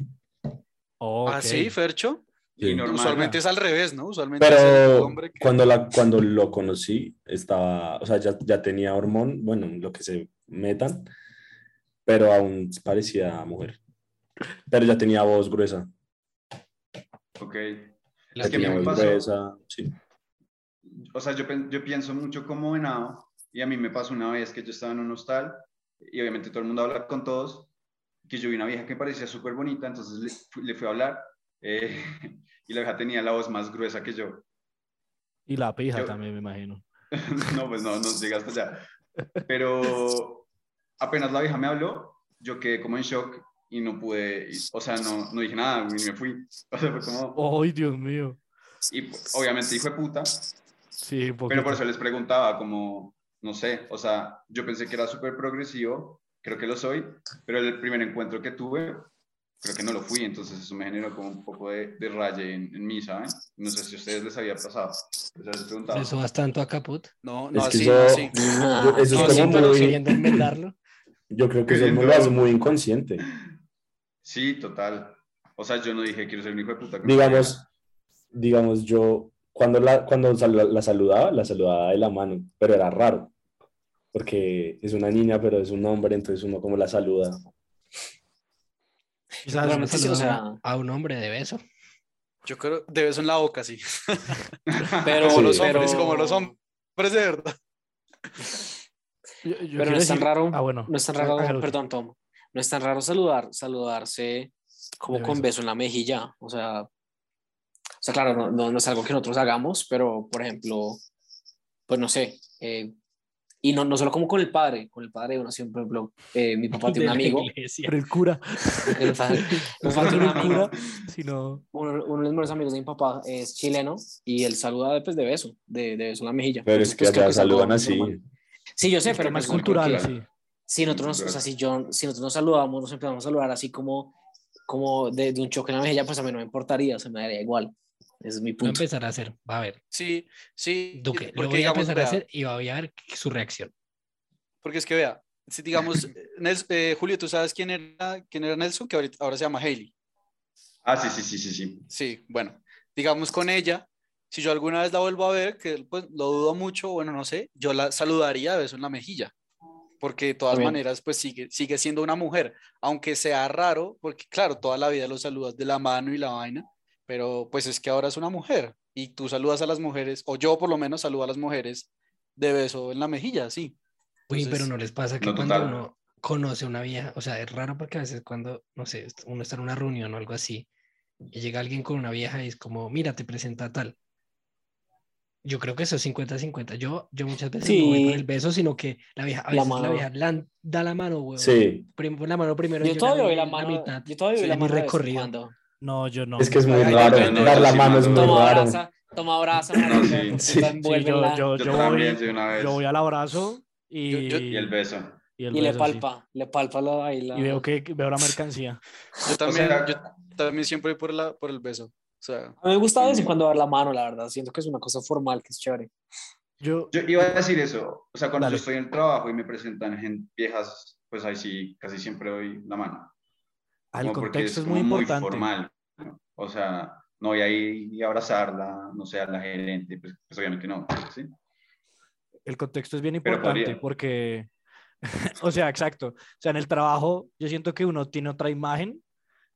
Oh, Ah, ok. sí, Fercho. Y Sí. normal. Usualmente es al revés, ¿no? Usualmente es el Pero hombre que... cuando, la, cuando lo conocí, estaba, o sea, ya, ya tenía hormón, bueno, lo que se metan, pero aún parecía mujer. Pero ya tenía voz gruesa. Ok. La Es que me pasó, gruesa, sí. o sea, yo, yo pienso mucho como venado y a mí me pasó una vez que yo estaba en un hostal y obviamente todo el mundo habla con todos, que yo vi una vieja que parecía súper bonita, entonces le, le fui a hablar eh, y la vieja tenía la voz más gruesa que yo. Y la pija Yo- también, me imagino. no, pues no, no llega hasta allá. Pero apenas la vieja me habló, yo quedé como en shock y no pude, y- o sea, no, no dije nada, y me fui. O sea, fue como, ¡Ay, Dios mío! y obviamente hijo de puta, Sí, pero por eso les preguntaba, como, no sé, o sea, yo pensé que era súper progresivo, creo que lo soy, pero el primer encuentro que tuve, creo que no lo fui, entonces eso me generó como un poco de, de raye en, en mí, ¿saben? No sé si a ustedes les había pasado. Les preguntaba. ¿Le subas tanto a Caput? No, no, Es que así, no eso- así. Yo- eso es No, como sí, pero muy- queriendo enmendarlo. Yo creo que eso Queriendo- lo hace muy inconsciente. Sí, total. O sea, yo no dije quiero ser un hijo de puta. con Digamos, digamos, yo cuando la, cuando sal- la saludaba, la saludaba de la mano, pero era raro, porque es una niña, pero es un hombre, entonces uno como la saluda. Quizás- Realmente sí, o sea, A un hombre de beso. Yo creo, de beso en la boca, sí. pero, Como los hombres, pero- como los hombres de verdad. yo- yo Pero no es tan decir- raro, Ah, bueno. no es tan raro, perdón, Tom, no es tan raro saludar, saludarse como De con beso. beso en la mejilla, o sea, o sea, claro, no, no, no es algo que nosotros hagamos, pero, por ejemplo, pues no sé, eh, y no, no solo como con el padre, con el padre uno siempre, por ejemplo, eh, mi papá tiene un De amigo. Pero el cura. el padre- mi papá No tiene un amigo, cura, sino. uno, uno de los mejores amigos de mi papá es chileno y él saluda pues, de beso, de, de beso en la mejilla. Pero Entonces, es que pues, allá es saludan así. normal. Sí, yo sé, El pero es pues, cultural, cultural. sí. si nosotros nos, o sea, si yo, si nosotros nos saludamos, nos empezamos a saludar así como, como de, de un choque en la mejilla, pues a mí no me importaría, o sea, me daría igual. Ese es mi Lo voy a punto. empezar a hacer. Va a ver. Sí, sí. Duque, lo porque voy a digamos, empezar a vea, hacer y voy a ver su reacción. Porque es que vea, si digamos, Nels- eh, Julio, ¿tú sabes quién era, quién era Nelson? Que ahorita, ahora se llama Hailey. Ah, sí, sí, sí, sí, sí. Sí, bueno, digamos con ella, si yo alguna vez la vuelvo a ver, que pues lo dudo mucho, bueno, no sé, yo la saludaría de beso en la mejilla, porque de todas maneras, pues sigue, sigue siendo una mujer, aunque sea raro, porque claro, toda la vida lo saludas de la mano y la vaina, pero pues es que ahora es una mujer y tú saludas a las mujeres, o yo por lo menos saludo a las mujeres de beso en la mejilla, sí. Uy, pero Entonces, no les pasa que no, cuando total. uno conoce a una vieja, o sea, es raro porque a veces cuando, no sé, uno está en una reunión o algo así, y llega alguien con una vieja y es como, mira, te presenta tal. Yo creo que eso es 50-50. Yo, yo muchas veces no voy por Sí. el beso, sino que la vieja, a La veces la mano. vieja da la mano, güey. Sí, la mano primero. Yo la todavía doy doy la la mano, mitad. yo todavía doy Sí, la mano recorrido. No, yo no. es que es muy raro. no, no, Dar la sí, mano es muy Toma raro. abraza, toma marica, sí. Sí. Sí, yo, yo, Yo yo también, voy, de una vez. yo voy al abrazo y, Yo- yo- Y el beso. y el y le beso, sí. palpa, le palpa la, ahí la... Y veo que veo la mercancía. Yo también, sea- yo también siempre voy por, la, por el beso. O sea, A mí me gusta de vez en cuando dar la mano, la verdad. Siento que es una cosa formal, que es chévere. Yo, Yo iba a decir eso. O sea, cuando Dale. yo estoy en el trabajo y me presentan gente viejas, pues ahí sí, casi siempre doy la mano. ah, el Como porque contexto es, muy como importante. formal. O sea, no voy a ir y abrazarla, no sé, a la gerente, pues, pues obviamente no. ¿sí? El contexto es bien importante porque, o sea, exacto. O sea, en el trabajo yo siento que uno tiene otra imagen.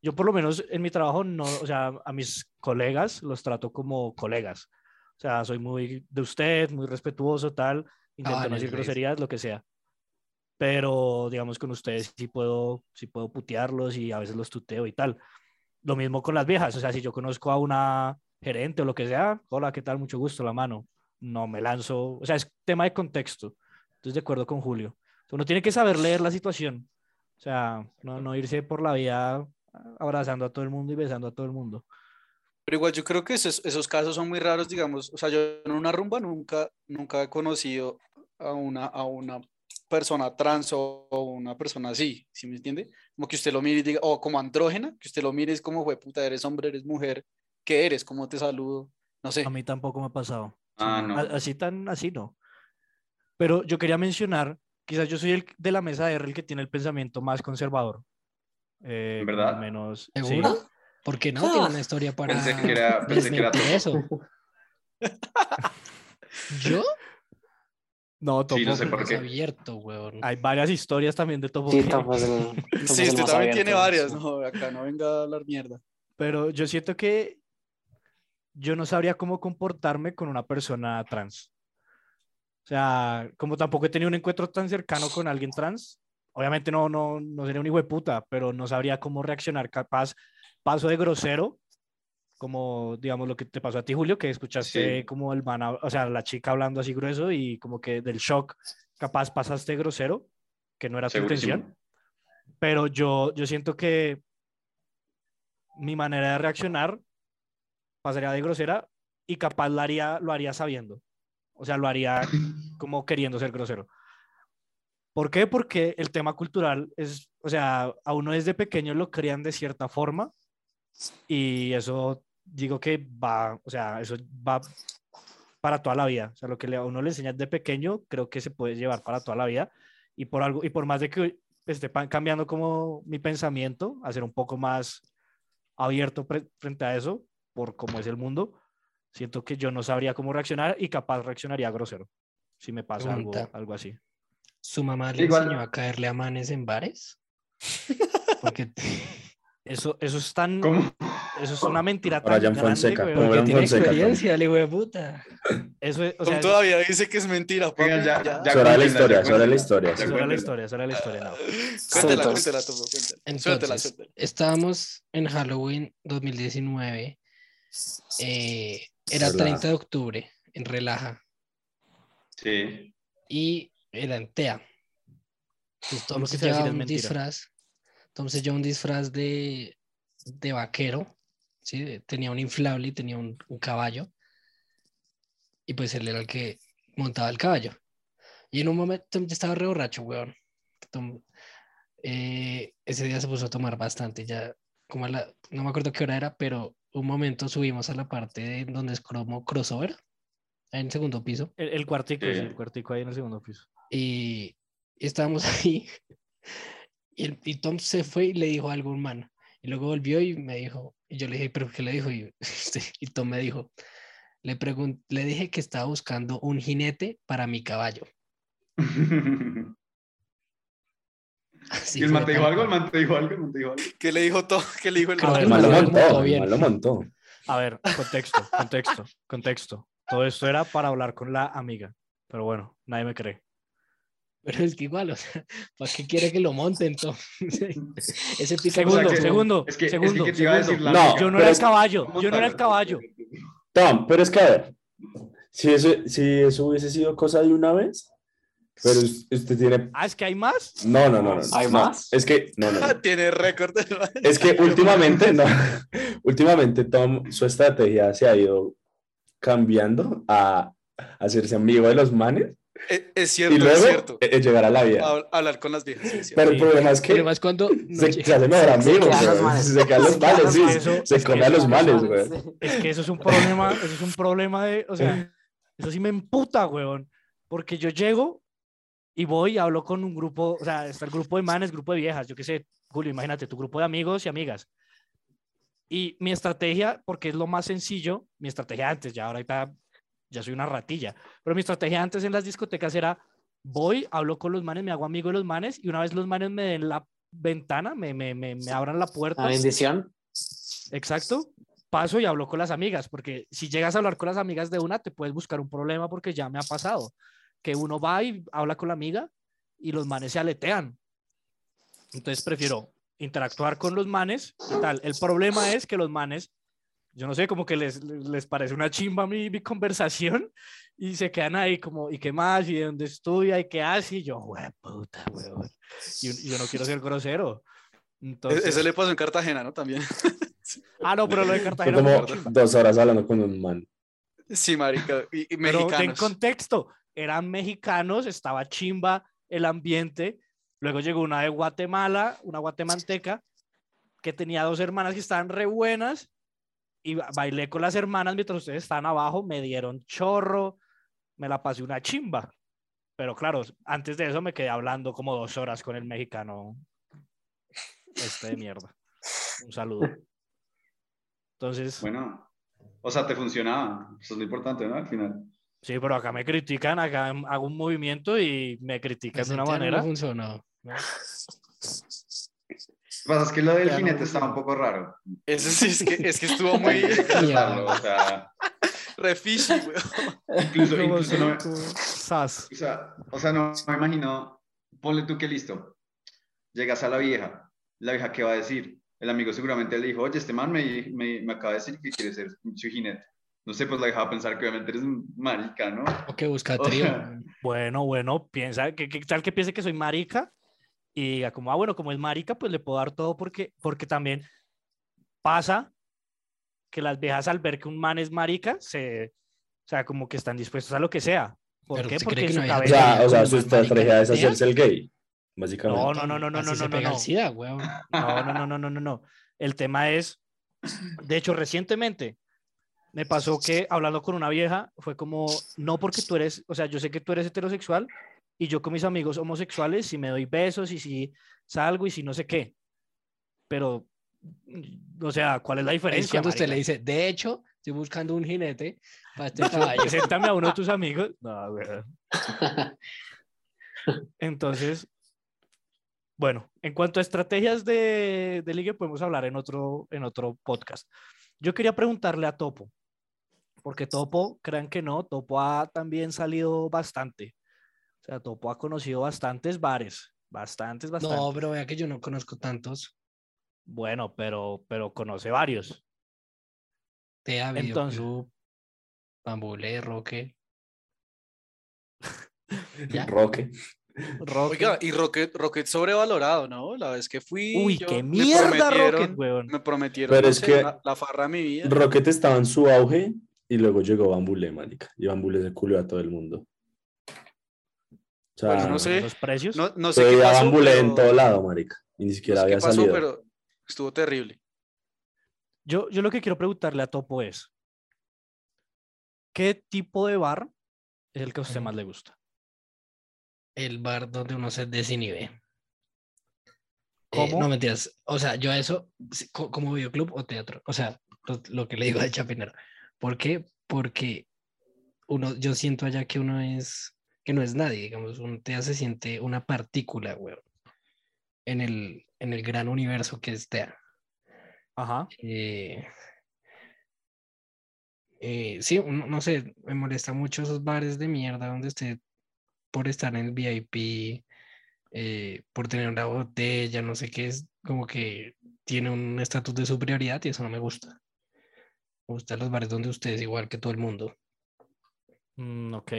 Yo por lo menos en mi trabajo no, o sea, a mis colegas los trato como colegas. O sea, soy muy de usted, muy respetuoso, tal. Intento en no decir groserías, lo que sea. Pero digamos con ustedes sí puedo, sí puedo putearlos y a veces los tuteo y tal. Lo mismo con las viejas. O sea, si yo conozco a una gerente o lo que sea, hola, ¿qué tal? Mucho gusto, la mano. No me lanzo. O sea, es tema de contexto. Estoy de acuerdo con Julio. Uno tiene que saber leer la situación. O sea, no, no irse por la vida abrazando a todo el mundo y besando a todo el mundo. Pero igual yo creo que esos, esos casos son muy raros, digamos. O sea, yo en una rumba nunca, nunca he conocido a una, a una persona trans o, o una persona así, ¿sí me entiende? Como que usted lo mire y diga, o como andrógena, que usted lo mire y es como, fue puta, eres hombre, eres mujer, ¿qué eres? ¿Cómo te saludo? No sé. A mí tampoco me ha pasado. Ah, Sí, no. Así tan, así no. Pero yo quería mencionar, quizás yo soy el de la mesa de R el que tiene el pensamiento más conservador. Eh, ¿En verdad? Menos, sí. ¿Seguro? ¿Por qué no? Tiene una historia para Pensé que era, pensé que era eso. ¿Yo? No, Sí, no Topo, sé por Es qué. abierto, weón. Hay varias historias también de Topo. Sí, Topo es el, Topo es Sí, el usted también abierto, tiene varias, no, acá no venga a hablar mierda. Pero yo siento que yo no sabría cómo comportarme con una persona trans. O sea, como tampoco he tenido un encuentro tan cercano con alguien trans, obviamente no, no, no sería un hijo de puta, pero no sabría cómo reaccionar. Capaz paso de grosero, como digamos lo que te pasó a ti, Julio, que escuchaste Sí. como el man, o sea, la chica hablando así grueso y como que del shock, capaz pasaste grosero, que no era tu Segurísimo. intención. Pero yo, yo siento que mi manera de reaccionar pasaría de grosera y capaz lo haría, lo haría sabiendo. O sea, lo haría como queriendo ser grosero. ¿Por qué? Porque el tema cultural es, o sea, a uno desde pequeño lo crían de cierta forma y eso digo que va, o sea, eso va para toda la vida. O sea, lo que a uno le enseñas de pequeño creo que se puede llevar para toda la vida y por algo y por más de que esté cambiando como mi pensamiento, a ser un poco más abierto frente a eso, por cómo es el mundo, siento que yo no sabría cómo reaccionar y capaz reaccionaría grosero si me pasa algo, algo así. ¿Su mamá le Igual- enseñó a caerle a manes en bares? Porque Eso, eso es tan, ¿Cómo? Eso es una mentira tan Brian grande, Fonseca, que Brian tiene Fonseca, Tom. experiencia, el hijo de puta. Eso es, o Tom sea, eso- todavía dice que es mentira, papi. Ya- la historia, era la historia. Era la historia, eso era la historia, no. Cuéntela, Sueltos. cuéntela, Topo, cuéntela. Entonces, suéltela. estábamos en Halloween 2019. eh, era Relaja. 30 de octubre en Relaja Sí. y era en TEA. Entonces, Tom lo que se llevaba un mentira. disfraz. Tom se llevaba un disfraz de, de vaquero. ¿Sí? Tenía un inflable y tenía un, un caballo. Y pues él era el que montaba el caballo. Y en un momento yo estaba re borracho, weón. Tom- eh, ese día se puso a tomar bastante, ya como a la, no me acuerdo qué hora era, pero un momento subimos a la parte de donde es como crossover, en el segundo piso, El, el cuartico, sí, Sí. el cuartico ahí en el segundo piso. y estábamos ahí. Y, el- y Tom se fue y le dijo algo a un man. Y luego volvió y me dijo, y yo le dije, ¿pero qué le dijo? Y, este, y Tom me dijo, le, pregun- le dije que estaba buscando un jinete para mi caballo. Así ¿Y el man te dijo algo? ¿El man te dijo algo? ¿El man te dijo algo? ¿Qué le dijo todo? ¿Qué le dijo el man? man lo montó, lo montó. A ver, contexto, contexto, contexto. Todo esto era para hablar con la amiga. Pero bueno, nadie me cree. Pero es que igual, o sea, ¿para qué quiere que lo monten, Tom? Ese pica Segundo, que- segundo, Es que, es segundo, que, ¿qué te iba a decir segundo. la No? Yo no era el es- caballo, ¿Cómo yo no era el caballo. Tom, pero es que a ver, si eso, si eso hubiese sido cosa de una vez, pero us- usted tiene... Ah, es que hay más. No, no, no, no. ¿Hay no, más? Es que, no, no, no. Tiene récord. Es que últimamente, no, últimamente Tom, su estrategia se ha ido cambiando a hacerse amigo de los manes Es, es y cierto, luego es cierto. eh, eh, llegar a la vida. Hab- Hablar con las viejas. es. Pero el problema es El que es cuando no se, se hace mejor Se amigo, quedan los. Se quedan los sí. Se come a los manes, güey. Es que eso es un problema, eso es un problema de, o sea, eso sí me emputa, weón. Porque yo llego y voy y hablo con un grupo, o sea, está el grupo de manes, grupo de viejas, yo qué sé, Julio, imagínate, tu grupo de amigos y amigas. Y mi estrategia, porque es lo más sencillo, mi estrategia antes, ya ahorita ya soy una ratilla, pero mi estrategia antes en las discotecas era, voy, hablo con los manes, me hago amigo de los manes y una vez los manes me den la ventana, me, me, me, me abran la puerta, La bendición. Exacto. Paso y hablo con las amigas, porque si llegas a hablar con las amigas de una, te puedes buscar un problema porque ya me ha pasado. Que uno va y habla con la amiga y los manes se aletean. Entonces prefiero interactuar con los manes y tal. El problema es que los manes, yo no sé, como que les, les parece una chimba mi, mi conversación y se quedan ahí como, ¿y qué más? ¿Y de dónde estudia? ¿Y qué hace? Y yo, güey, puta, weón. Y, y yo no quiero ser grosero. Entonces, E- Eso le pasó en Cartagena, ¿no? También. Ah, no, pero lo de Fue Cartagena como fue chimba. dos horas hablando con un man. Sí, marica. Y, y Pero ten mexicanos. contexto, eran mexicanos, estaba chimba el ambiente. Luego llegó una de Guatemala, una guatemalteca, que tenía dos hermanas que estaban re buenas. Y ba- bailé con las hermanas mientras ustedes estaban abajo, me dieron chorro, me la pasé una chimba. Pero claro, antes de eso me quedé hablando como dos horas con el mexicano este de mierda. Un saludo. Entonces, Bueno, o sea, te funcionaba. Eso es lo importante, ¿no? Al final. sí, pero acá me critican, acá hago un movimiento y me critican de una manera. No funcionó. ¿no? Lo que pasa es que lo del jinete estaba un poco raro. Eso sí, es que, es que estuvo muy o sea, re fishy, weón. incluso, incluso no, sas. o sea, o sea, no me imagino, ponle tú que listo, llegas a la vieja, la vieja qué va a decir, el amigo seguramente le dijo, oye, este man me, me, me acaba de decir que quiere ser su jinete. No sé, pues la vieja va a pensar que obviamente eres un marica, ¿no? O que busca O trío. sea, Bueno, bueno, piensa, que, que tal que piense que soy marica y diga como, ah, bueno, como es marica, pues le puedo dar todo porque, porque también pasa que las viejas al ver que un man es marica, se, o sea, como que están dispuestos a lo que sea. ¿Por Pero qué? ¿usted Porque en no su hay O cabeza sea, o sea, su estrategia es hacerse el gay, básicamente. No, no, no, no, no, no, no, no. SIDA, weón. No, no, no, no, no, no, no. El tema es, de hecho, recientemente me pasó que hablando con una vieja fue como, no porque tú eres, o sea, yo sé que tú eres heterosexual y yo con mis amigos homosexuales, si me doy besos y si salgo y si no sé qué. Pero, mm, o sea, ¿cuál es la Es diferencia? cuando usted marica? le dice, de hecho, estoy buscando un jinete para este caballo. Preséntame a uno de tus amigos. No, güey. Entonces, bueno, en cuanto a estrategias de, de ligue, podemos hablar en otro, en otro podcast. Yo quería preguntarle a Topo, porque Topo, crean que no, Topo ha también salido bastante. Sea, Topo ha conocido bastantes bares, bastantes, bastantes. No, pero vea que yo no conozco tantos. Bueno, pero, pero conoce varios. TEA, Entonces- Videoclub, Bambulé, Roque. ¿Ya? Roque. Roque. Oiga, y Rocket, Rocket sobrevalorado, ¿no? La vez que fui. Uy, yo- qué me mierda, prometieron- Rocket, weón. Me prometieron Pero no es sé, que- la, la farra de mi vida. Rocket estaba en su auge y luego llegó Bambulé, marica. Y Bambulé se culió a todo el mundo. Sea, Pues no sé. Los precios. No, no sé se qué veía pasó, bambulé en todo lado, marica. Y ni no siquiera sé qué había pasó, salido. pero estuvo terrible. Yo, yo lo que quiero preguntarle a Topo es, ¿qué tipo de bar es el que a usted más le gusta? El bar donde uno se desinhibe. Eh, ¿Cómo? no mentiras. O sea, yo a eso, como videoclub o teatro. O sea, lo, lo que le digo de Chapinero. ¿Por qué? Porque uno, yo siento allá que uno es, que no es nadie, digamos, un TEA se siente una partícula, weón, en el, en el gran universo que es TEA. Ajá. Eh, eh, sí, no, no sé, me molesta mucho esos bares de mierda donde usted, por estar en el VIP, eh, por tener una botella, no sé qué, es como que tiene un estatus de superioridad y eso no me gusta. Me gustan los bares donde usted es igual que todo el mundo. Mm, ok.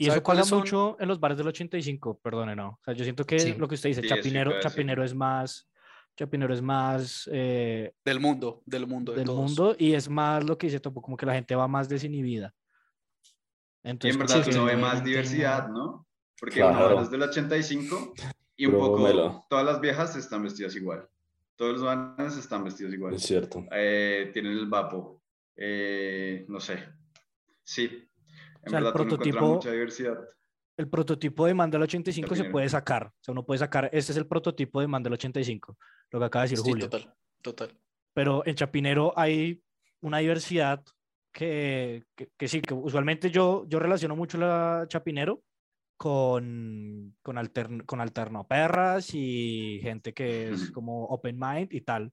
Y ¿Sabe eso pasa cuáles son? mucho en los bares del 85, perdone, no. O sea, yo siento que Sí. lo que usted dice, Sí, Chapinero, decir. Chapinero es más, Chapinero es más eh, Del mundo, del mundo, de del todos. mundo y es más lo que dice Topo, como que la gente va más desinhibida. Y Entonces, en como verdad sí, uno sí, ve más diversidad, ¿no? Porque Claro. uno va desde el 85 y un poco melo. todas las viejas están vestidas igual. Todos los varones están vestidos igual. Es cierto. Eh, tienen el vapo. eh, no sé. Sí. En O sea, el verdad prototipo- mucha diversidad. el prototipo de man del 85 se puede sacar. O sea, uno puede sacar, este es el prototipo de man del 85, lo que acaba de decir Sí, Julio. total, total. pero en Chapinero hay una diversidad que, que, que sí, que usualmente yo, yo relaciono mucho la Chapinero con, con, altern- con alternoperras y gente que es como open mind y tal.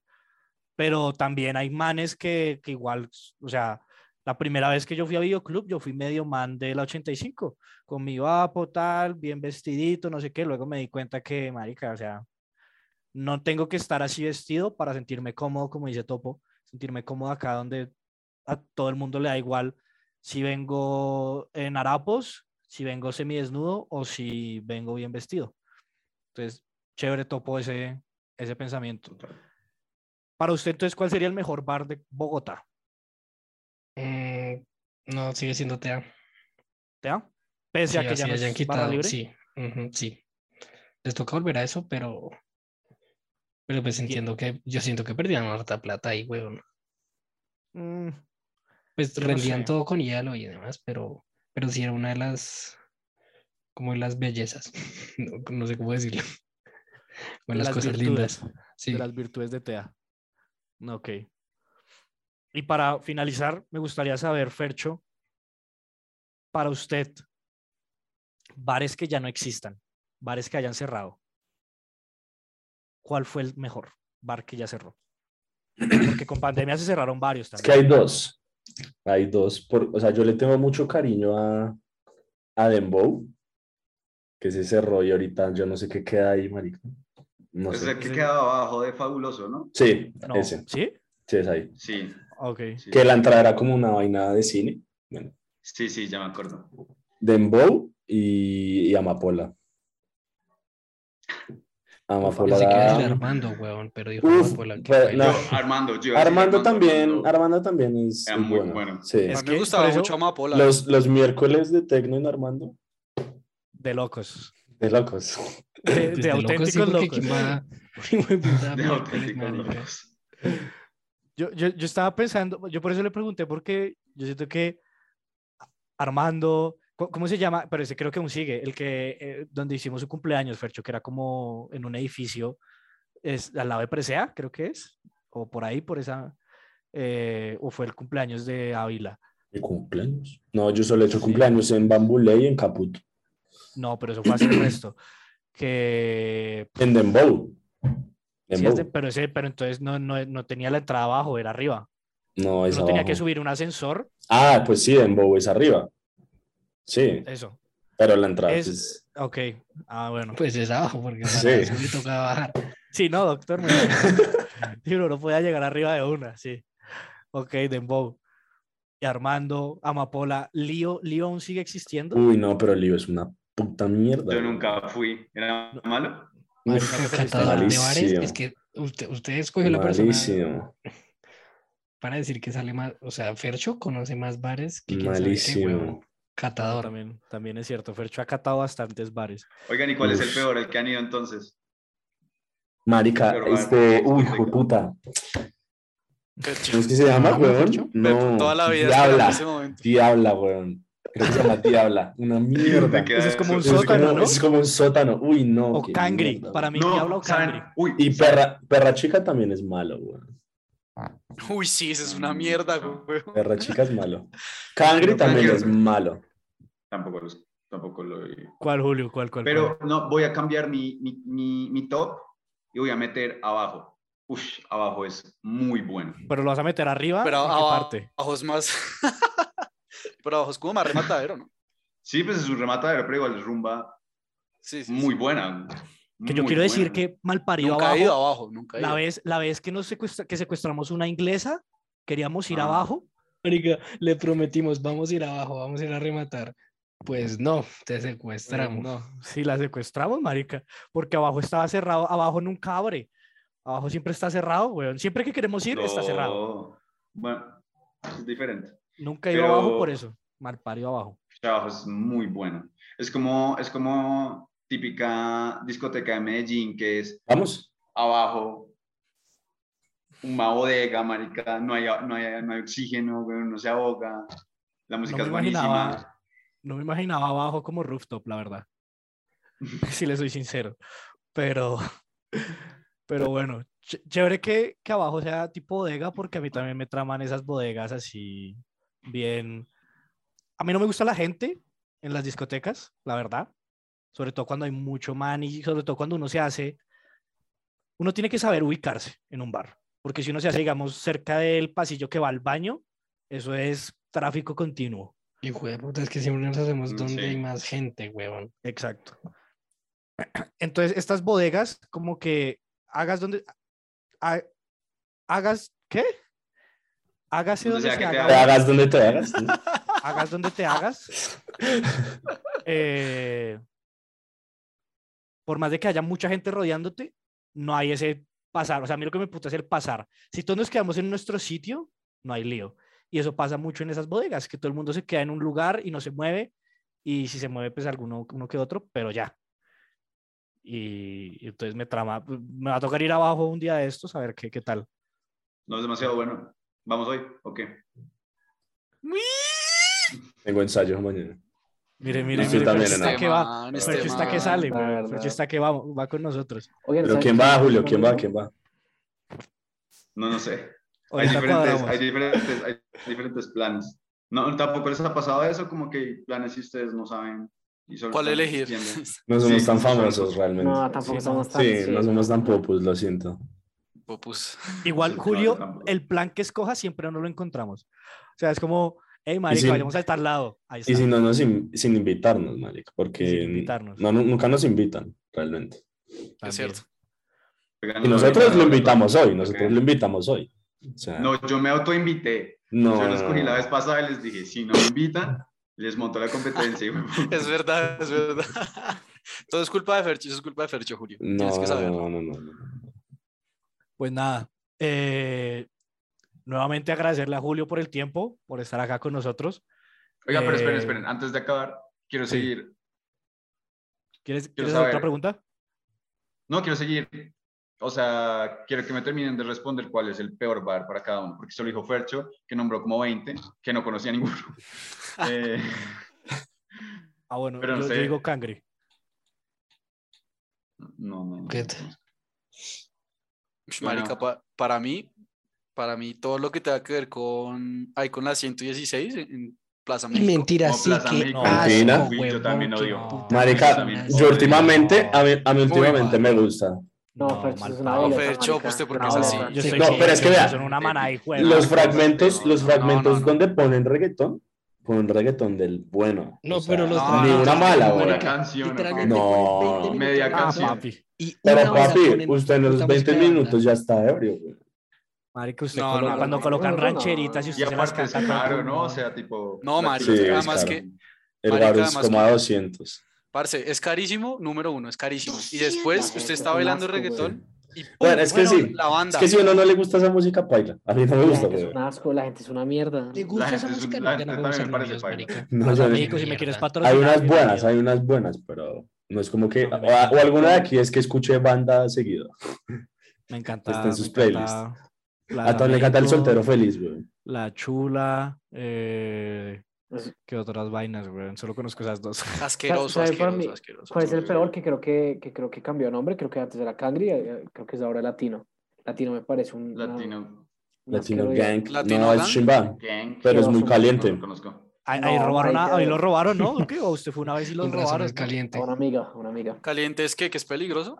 Pero también hay manes que, que igual, o sea, la primera vez que yo fui a videoclub, yo fui medio man de la 85, con mi vapo, tal, bien vestidito, no sé qué. Luego me di cuenta que, marica, o sea, no tengo que estar así vestido para sentirme cómodo, como dice Topo, sentirme cómodo acá donde a todo el mundo le da igual si vengo en harapos, si vengo semidesnudo o si vengo bien vestido. Entonces, chévere Topo ese, ese pensamiento. Para usted, entonces, ¿cuál sería el mejor bar de Bogotá? Mm, no, sigue siendo TEA. ¿Te Pese Sí, a que ya hayan quitado, libre. sí, sí. Les toca volver a eso, pero, pero pues entiendo que yo siento que perdían harta plata ahí, weón. Mm, Pues no rendían sé. todo con hielo y demás, pero, pero sí era una de las, como de las bellezas, no, no sé cómo decirlo, o de las, cosas lindas. Sí. de las virtudes de TEA. Ok. Y para finalizar, me gustaría saber, Fercho, para usted, bares que ya no existan, bares que hayan cerrado, ¿cuál fue el mejor bar que ya cerró? Porque con pandemia se cerraron varios Es que también. hay dos. Hay dos. Por, o sea, yo le tengo mucho cariño a, a Dembow, que se cerró y ahorita yo no sé qué queda ahí, marica. No Es sé. el que quedaba abajo de Fabuloso, ¿no? Sí, No, ese. ¿Sí? Sí, es ahí. Sí. Ok. sí. Que la entrada era como una vaina de cine. Bueno, Sí, sí, ya me acuerdo. Dembow y, y Amapola. Amapola. Pensé que era- Armando, weón, pero dijo Uf, Amapola, baila. no. Yo, Armando, yo iba a decir Armando también, Armando. Armando también es, Era es muy bueno. bueno. Sí. Es que me gustaba mucho Amapola. Los, los miércoles de Tecno en Armando, De locos. de locos. De, Pues de de locos sí, auténticos porque locos. ¿quién va- Hijo de auténticos locos. Yo, yo, yo estaba pensando, yo por eso le pregunté, porque yo siento que Armando, ¿cómo, se llama? Pero ese creo que aún sigue, el que, eh, donde hicimos su cumpleaños, Fercho, que era como en un edificio, es al lado de Presea, creo que es, o por ahí, por esa, eh, o fue el cumpleaños de Ávila. ¿Mi cumpleaños? No, yo solo he hecho cumpleaños en Bambulé y en Caput. No, pero eso fue hace el resto. Que, En Dembow. Sí, es de- pero ese, pero entonces no, no, no tenía la entrada abajo, era arriba. No, es No tenía que subir un ascensor, Ah, pues sí, Dembow es arriba. Sí, eso. pero la entrada Es, es... ok, ah, bueno. Pues es abajo, porque para Sí. eso le toca bajar. Sí, no, doctor. Sí, uno no podía llegar arriba de una, sí. Ok, Dembow. Y Armando, Amapola, Lío, ¿Lío aún sigue existiendo? Uy, no, pero lío es una puta mierda. Yo nunca fui. ¿Era malo? Catador de bares, malísimo. es que usted, usted escogió la persona malísimo, para decir que sale más, o sea, Fercho conoce más bares que sabe qué, malísimo. huevón. Catador. También, también es cierto. Fercho ha catado bastantes bares. Oigan, ¿y cuál es el peor, el que han ido entonces? Marica, este, ¿cómo uy, hijo de puta. ¿Cómo es que se llama, ¿Cómo, weón? No, Toda la vida Diabla, ese momento. Diabla, weón. Creo que se llama Diabla, una mierda. ¿Dónde queda Ese es como un Eso es sótano, como, ¿no? eso es como un sótano. Uy, no. O qué cangre. mierda, Para mí, No, diablo o cangre. Uy, Y perra, perra chica también es malo, weón. Uy, sí, esa es una mierda, güey. Perra chica es malo. Cangre Pero también es malo. Tampoco, los- tampoco lo ¿Cuál, Julio? ¿Cuál, cuál? Pero cuál? no, voy a cambiar mi, mi, mi, mi top y voy a meter abajo. Ush, abajo es muy bueno. Pero lo vas a meter arriba. Pero ¿en qué abajo, parte? abajo es más. pero abajo es como más rematadero, ¿no? Sí, pues es un rematadero, pero igual es rumba Sí, sí. muy sí. buena. Que yo quiero decir buena. que mal parido Nunca he ido abajo. abajo, nunca he La ido. vez, la vez que nos secuestra- que secuestramos una inglesa, queríamos ir Ah. abajo. Marica, le prometimos, vamos a ir abajo, vamos a ir a rematar. Pues no, te secuestramos. No, sí, la secuestramos, marica, porque abajo estaba cerrado, abajo nunca abre. Abajo siempre está cerrado, weón. Siempre que queremos ir, está cerrado. No, Bueno, es diferente. Nunca ido abajo por eso. Mal parido abajo. Abajo es muy bueno. Es como, es como típica discoteca de Medellín, que es Vamos. abajo una bodega, marica, no hay, no hay, no hay oxígeno, güey, no se ahoga, la música No es me buenísima. imaginaba, no me imaginaba abajo como rooftop, la verdad. Si le soy sincero. Pero, pero bueno, ch- chévere que, que abajo sea tipo bodega, porque a mí también me traman esas bodegas así, bien. A mí no me gusta la gente en las discotecas, la verdad. Sobre todo cuando hay mucho man y sobre todo cuando uno se hace. Uno tiene que saber ubicarse en un bar. Porque si uno se hace, digamos, cerca del pasillo que va al baño, eso es tráfico continuo. Puta, es que siempre nos hacemos Mm, donde sí. hay más gente, huevón. Exacto. Entonces, estas bodegas, como que hagas donde. ha- hagas. ¿Qué? Hágase Donde donde sea te Te haga. hagas donde te hagas. ¿sí? Hagas donde te hagas. eh, por más de que haya mucha gente rodeándote, no hay ese pasar. O sea, a mí lo que me puta es el pasar. Si todos nos quedamos en nuestro sitio, no hay lío. Y eso pasa mucho en esas bodegas, que todo el mundo se queda en un lugar y no se mueve. Y si se mueve, pues alguno uno que otro, pero ya. Y, y entonces me trama. Me va a tocar ir abajo un día de estos a ver qué, qué tal. No es demasiado bueno. ¿Vamos hoy? Ok. Tengo ensayo mañana. Mire, mire, estoy mire, también está que va. man, Fercho este está que sale, está que va, va con nosotros. Oigan, Pero ¿saben ¿quién qué va, Julio? ¿Quién va? ¿Quién va? No, no sé. Hay diferentes, hay, diferentes, hay diferentes planes. No, tampoco les ha pasado eso, como que planes si ustedes no saben. Y solo ¿Cuál elegir? No somos Sí, tan sí, famosos realmente. No, tampoco Sí, somos no. tan. Sí, no somos tan popus, lo siento. Popus. Igual, no, Julio, el plan que escoja siempre no lo encontramos. O sea, es como, hey, marica, si- vayamos a tal lado. Ahí está. Y si no, nos in- sin invitarnos, marica, porque Sin invitarnos. no, nu- nunca nos invitan, realmente. Es también. cierto. Oigan, Y no, nosotros lo invitamos hoy, no, nosotros ok. lo invitamos hoy. O sea, No, yo me autoinvité. no, Yo lo escogí la vez pasada y les dije, si no me invitan, les monto la competencia. Es verdad, es verdad. Todo es culpa de Fercho, eso es culpa de Fercho, Julio. no, Tienes que no, saber. no, no, no, no. Pues nada, eh, nuevamente agradecerle a Julio por el tiempo, por estar acá con nosotros. Oiga, pero esperen, Eh, esperen. Antes de acabar, quiero sí. seguir. ¿Quieres, Quiero ¿quieres hacer otra pregunta? No, quiero seguir. O sea, quiero que me terminen de responder cuál es el peor bar para cada uno. Porque solo dijo Fercho, que nombró como 20, que no conocía ninguno. Eh, Ah, bueno, Pero no yo, yo sé. digo Cangre. no, no. no. ¿Qué tal? Ush, Bueno. Marica, pa- para mí, para mí, todo lo que tenga que ver con, ahí con la 116 en, Plaza México. mentira, sí Plaza que México. Mentira. Uy, yo también odio. puta Marica, también. yo últimamente, a mí, a mí últimamente me gusta. No, Fercho, mal es una. No, ¿usted por qué una es así? Yo Sí, estoy no, pero es que vea, Son una maná y Los fragmentos, los no, fragmentos no. donde ponen reggaetón, ponen reggaetón del bueno. No, o sea, pero los no, ni una mala, güey. Una canción. No, ponen 20 minutos media Ah, canción. papi. Y Pero papi, ponen usted en los puta 20 música de minutos ya está ebrio, güey. Marica, usted No, colo- no, cuando no, colocan rancheritas y Y usted se las aparte canta. mundo. ¿no? O sea, tipo. No, la marica, Sí, además caro. que- El Marica, bar es como a 200. Parce, es carísimo, número uno, es carísimo. Y después usted está bailando reggaetón Y ¡pum! Bueno, es que bueno, sí. La Es banda. que si a uno no le gusta esa música, paila. A mí no me La gusta, gente es güey. un asco, la gente es una mierda. ¿Le gusta esa gente es música? la No, gente me también parece paila. No, yo- amigo, si me quieres patrocinar. Hay unas buenas, hay unas buenas, pero no es como que. No, O, o alguna de aquí es que escuche banda seguido. Me encanta. Está en sus Plaza A Tom le encanta el México, soltero feliz, güey. La chula. Eh, Es- ¿Qué otras vainas, güey? Solo conozco esas dos. Asqueroso, ¿Sabe para asqueroso, mí asqueroso. ¿Cuál es el peor? Que creo que, que creo que cambió de nombre, creo que antes era Cangri, eh, creo que es ahora Latino. Latino me parece un... Latino una Latino. Gang. Latino no, es chimba, Gang. pero es muy. No caliente. lo conozco. Ahí, robaron, ahí lo robaron, ¿no? ¿Qué? ¿O usted fue una vez y razón robaron? es caliente. Una amiga, una amiga. Caliente es que, que es peligroso.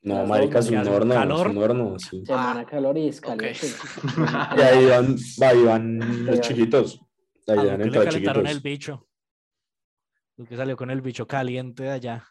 No, marica, es un horno, es calor. un horno, sí. Semana calor y es caliente. Y ahí van, ahí van los chiquitos. A Duque le calentaron el bicho. Duque salió con el bicho caliente de allá.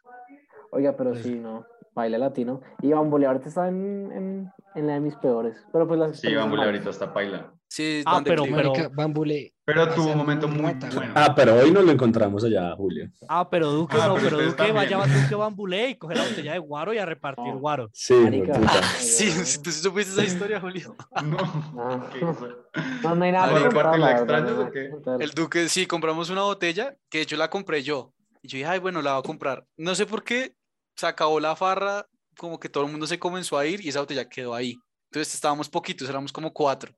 Oiga, pero Pues- sí, no. Baile latino. Y Iván Bolívar ahorita está en, en, en la de mis peores. Pero pues las Sí, Iván Bolívar ahorita está paila. Sí, Ah, pero- pero- Bambule. Pero tuvo un momento muy bueno. Ah, pero hoy nos lo encontramos allá, Julio. Ah, pero Duque Ah, no, pero pero Duque vaya también. Duque bambulé y coge la botella de guaro y a repartir No. guaro. Sí, puta. Sí, sí, tú supiste esa historia, Julio. No. Ah. No, no hay nada ¿Para que contar, repartirla la verdad, extraños no. El Duque, sí, compramos una botella, que de hecho la compré yo. Y yo dije, ay, bueno, la voy a comprar. No sé por qué, se acabó la farra, como que todo el mundo se comenzó a ir y esa botella quedó ahí. Entonces estábamos poquitos, éramos como cuatro.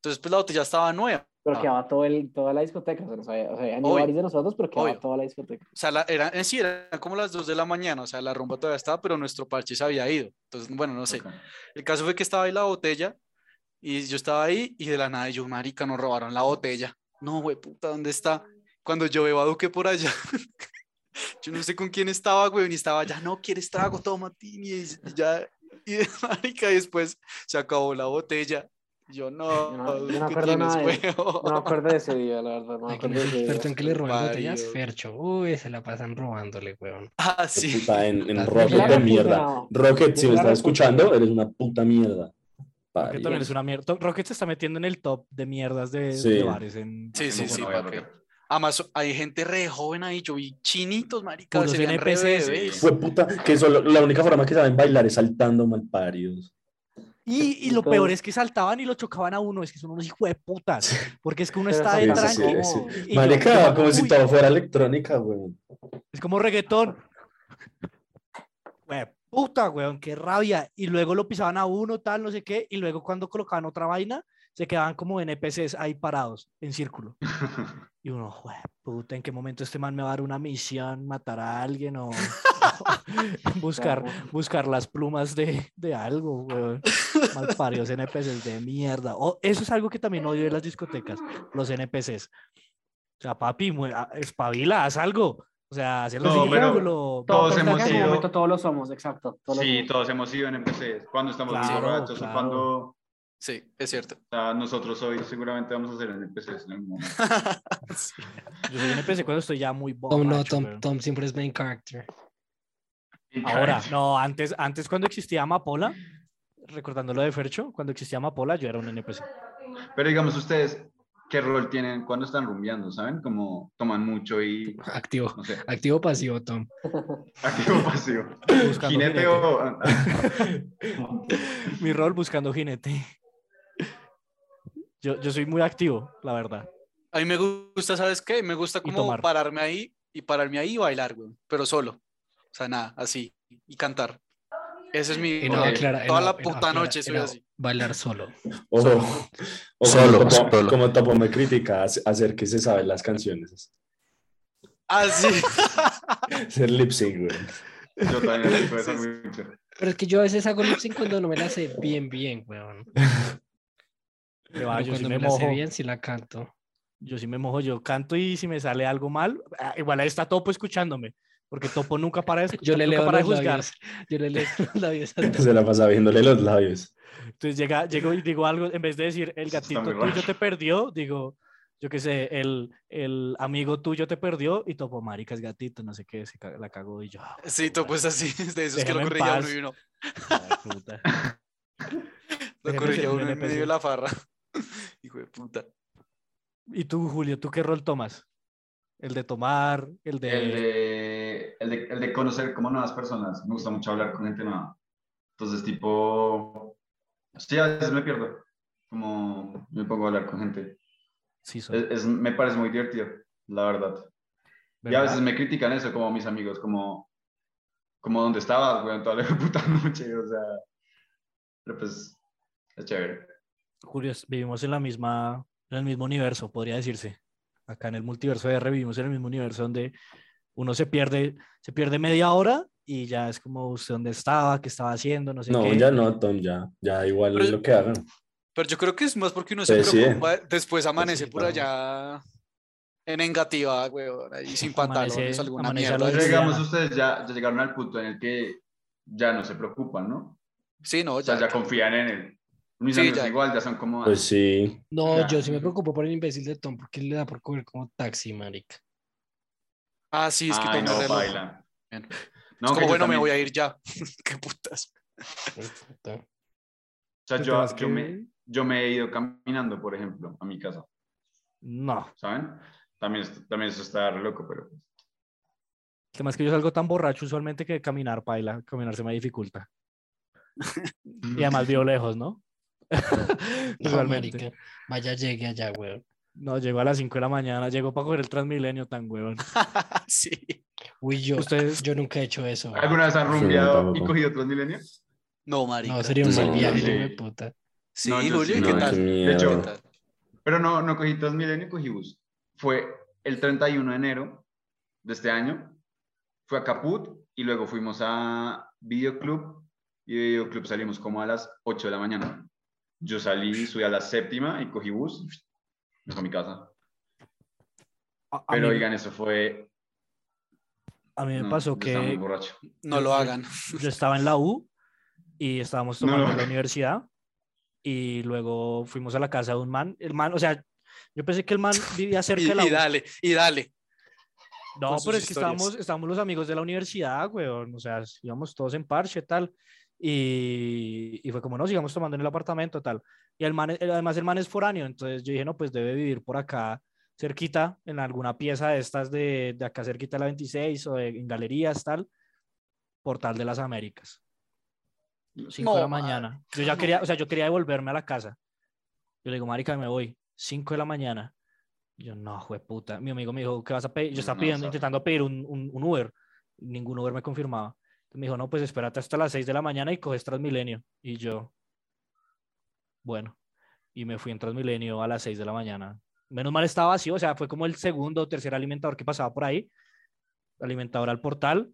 Entonces, pues la botella estaba nueva. Pero Ah. quedaba todo el, toda la discoteca. O sea, no sabía- o sea, de nosotros, pero quedaba Obvio. toda la discoteca. O sea, la, era, en sí, eran como las dos de la mañana, o sea, la rumba todavía estaba, pero nuestro parche se había ido. Entonces, bueno, no sé. Ok. El caso fue que estaba ahí la botella y yo estaba ahí y de la nada yo, marica, nos robaron la botella. No, güey, puta, ¿dónde está? Cuando yo veo a Duque por allá, yo no sé con quién estaba, güey, y estaba ya, no, ¿quieres trago? Toma, Tini, y ya, y marica, y después se acabó la botella. Yo, no, no- yo no acuerdo tienes nada de- huevo". No me acuerdo de ese día, la verdad. No me Ay, ¿Quién acuerdo de ese experto día. en que le roban botellas? Fercho. Uy, se la pasan robándole, weón. Ah, sí. Puta, en, en Rocket de mierda. Rocket, si me estás escuchando, eres una puta mierda. Rocket también es una mierda. Rocket se está metiendo en el top de mierdas de, Sí. de bares en Sí, sí, No, sí, no voy a papi. Rocket. Además, hay gente re joven ahí, yo vi chinitos, marica, se NPCs. Fue puta, que solo, la única forma que saben bailar es saltando malparidos. Y, y lo Entonces- peor es que saltaban y lo chocaban a uno. Es que son unos hijos de putas. Porque es que uno está de pasa sí, tranqui. sí. y Marica, yo- como si uy, todo fuera electrónica, güey. Es como reggaetón. Güey, puta, weón, qué rabia. Y luego lo pisaban a uno, tal, no sé qué. Y luego cuando colocaban otra vaina, se quedaban como NPCs ahí parados, en círculo. Y uno, güey, puta, ¿en qué momento este man me va a dar una misión, matar a alguien o buscar, buscar las plumas de, de algo, weón? Malparidos NPCs de mierda. O, eso es algo que también odio de las discotecas, los NPCs. O sea, papi, mue- a- espabila, haz algo. O sea, hacer No, pero ridículo. todos hemos en sido- momento todos lo somos, exacto. todos Sí, somos. todos hemos ido en NPCs. Cuando estamos Claro, borrachos o claro. cuando Sí, es cierto. o sea, nosotros hoy seguramente vamos a hacer NPCs en algún momento. Yo soy NPC cuando estoy ya muy Tom, no, Tom. Tom siempre es main character. Ahora, no, antes, antes cuando existía Amapola, recordando lo de Fercho, cuando existía Amapola, yo era un NPC. Pero digamos ustedes, ¿qué rol tienen cuando están rumbeando? ¿Saben? Como toman mucho y, Activo. no sé, Activo o pasivo, Tom. activo pasivo. Jinete. o... Mi rol buscando jinete. Yo, yo soy muy activo, la verdad. A mí me gusta, ¿sabes qué? Me gusta como pararme ahí y pararme ahí y bailar, güey, pero solo. O sea, nada, así. Y cantar. Ese es mi... Y no, Ok. aclara- y Toda no- la puta aclara- noche soy no, así. Bailar solo. O, o Solo, como, solo. como Topo me critica, hace- hacer que se saben las canciones. Ah, sí. Hacer lip sync, güey. Yo también ser Sí, muy... Pero es que yo a veces hago lip sync cuando no me la sé bien, bien, weón. Yo sí cuando me me la sé mojo. bien, sí la canto. Yo sí me mojo, yo canto y si me sale algo mal, ah, igual ahí está Topo escuchándome, porque Topo nunca para de, escu- Yo le leo para de los juzgar. labios. Yo le leo los labios. Se la pasa viéndole los labios. Entonces llega, llego y digo algo, en vez de decir el gatito tuyo te perdió, digo, yo qué sé, el, el amigo tuyo te perdió y Topo, marica, es gatito, no sé qué, se la cagó y yo. ah, Sí, tú pues así, de esos que lo corrigía uno y uno. Ay, puta. Lo un uno en medio de la farra. Hijo de puta. ¿Y tú, Julio, tú qué rol tomas? El de tomar, el de... El de, el, de, el de conocer como nuevas personas. Me gusta mucho hablar con gente nueva. Entonces, tipo, sí, a veces me pierdo, como me pongo a hablar con gente. Sí, soy. Es, es- me parece muy divertido, la verdad. Y a ¿verdad? veces me critican eso, como mis amigos, como, como dónde estabas, güey, toda la puta noche, o sea, pero pues, es chévere. Julio, es- vivimos en la misma, en el mismo universo, podría decirse. Acá en el multiverso de R vivimos en el mismo universo donde uno se pierde, se pierde media hora y ya es como usted dónde estaba, qué estaba haciendo, no sé No, qué. ya no, Tom, ya, ya igual Pero- lo que hagan. Pero yo creo que es más porque uno se Pues sí. preocupa, después amanece sí, por allá en Engativá, weón, ahí sin pantalones, Amanece- alguna amanece mierda. digamos, ustedes ya, ya llegaron al punto en el que ya no se preocupan, ¿no? Sí, no, O sea, ya. ya confían en él. Mis Sí, amigos ya. igual ya son como... Pues sí, No, Ya. yo sí me preocupo por el imbécil de Tom porque le da por coger como taxi, marica. Ah, sí, es que Ay, Tom no, baila. Bien. No, es que como, bueno, me voy a ir ya. Qué putas. Puta. O sea, ¿Qué yo, yo, que- me, yo me he ido caminando, por ejemplo, a mi casa, No, ¿saben? También, también eso está re loco, pero... pues, además que yo salgo tan borracho usualmente que caminar paila, caminar se me dificulta. Y además vivo lejos, ¿no? No, marica. Vaya, llegue allá, weón. No, llego a las 5 de la mañana, llego para coger el Transmilenio tan huevón. sí. Uy, yo, Ustedes, yo nunca he hecho eso. weón. ¿Alguna vez han Sí, rumbeado y cogido Transmilenio? No, marica. No, sería un mal No, viaje, sí. de puta. Sí, No, yo Julio, sí, ¿qué no, tal? qué De hecho, miedo. ¿Qué tal? Pero no, no cogí Transmilenio, cogí bus. Fue el 31 de enero de este año. Fue a Caput y luego fuimos a Videoclub y de Videoclub salimos como a las 8 de la mañana. Yo salí, subí a la séptima y cogí bus. Me fui a mi casa. a, a Pero mí, oigan, eso fue... a mí me no, pasó estaba muy que borracho. No lo hagan. yo estaba en la U y estábamos No. tomando en la universidad y luego fuimos a la casa de un man. El man, o sea, yo pensé que el man vivía cerca Y, de la y U. dale, y dale. No, pero es que historias. estábamos, estábamos los amigos de la universidad, weón. O sea, íbamos todos en parche, tal. Y, y fue como, no, sigamos tomando en el apartamento, tal. Y el man, el- además el man es foráneo, entonces yo dije, no, pues debe vivir por acá, cerquita, en alguna pieza de estas de, de acá cerquita de la 26 o de, en galerías, tal. Portal de las Américas. 5 de la No, mañana. Yo ya quería, o sea, yo quería devolverme a la casa. Yo le digo, marica, me voy. 5 de la mañana. Yo, no, puta. Mi amigo me dijo, ¿qué vas a pedir? Yo estaba No, pidiendo, intentando pedir un, un, un Uber. Ningún Uber me confirmaba. Me dijo, no, pues espérate hasta las 6 de la mañana y coges Transmilenio. Y yo, bueno. Y me fui en Transmilenio a las 6 de la mañana. Menos mal estaba vacío, o sea, fue como el segundo o tercer alimentador que pasaba por ahí. Alimentador al portal.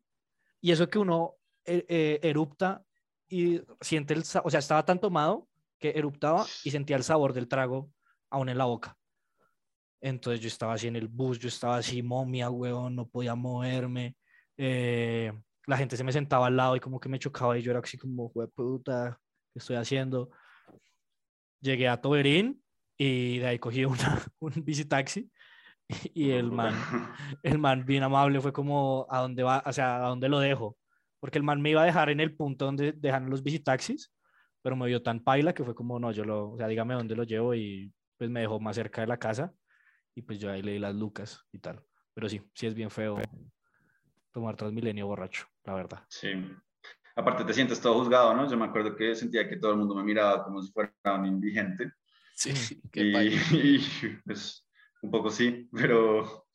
Y eso que uno eh, eh, erupta y siente el, o sea, estaba tan tomado que eruptaba y sentía el sabor del trago aún en la boca. Entonces yo estaba así en el bus, yo estaba así momia, huevón, no podía moverme. eh, la gente se me sentaba al lado y como que me chocaba y yo era así como, puta, ¿qué estoy haciendo? Llegué a Toberín y de ahí cogí una, un bicitaxi y el man, el man bien amable fue como, ¿a dónde va? O sea, ¿a dónde lo dejo? Porque el man me iba a dejar en el punto donde dejan los bicitaxis, pero me vio tan paila que fue como, no, yo lo, o sea, dígame dónde lo llevo y pues me dejó más cerca de la casa y pues yo ahí leí las lucas y tal. Pero sí, sí es bien feo tomar Transmilenio borracho, la verdad. Sí. Aparte te sientes todo juzgado, ¿no? Yo me acuerdo que sentía que todo el mundo me miraba como si fuera un indigente. Sí, Y, qué paila. y, pues un poco sí, pero...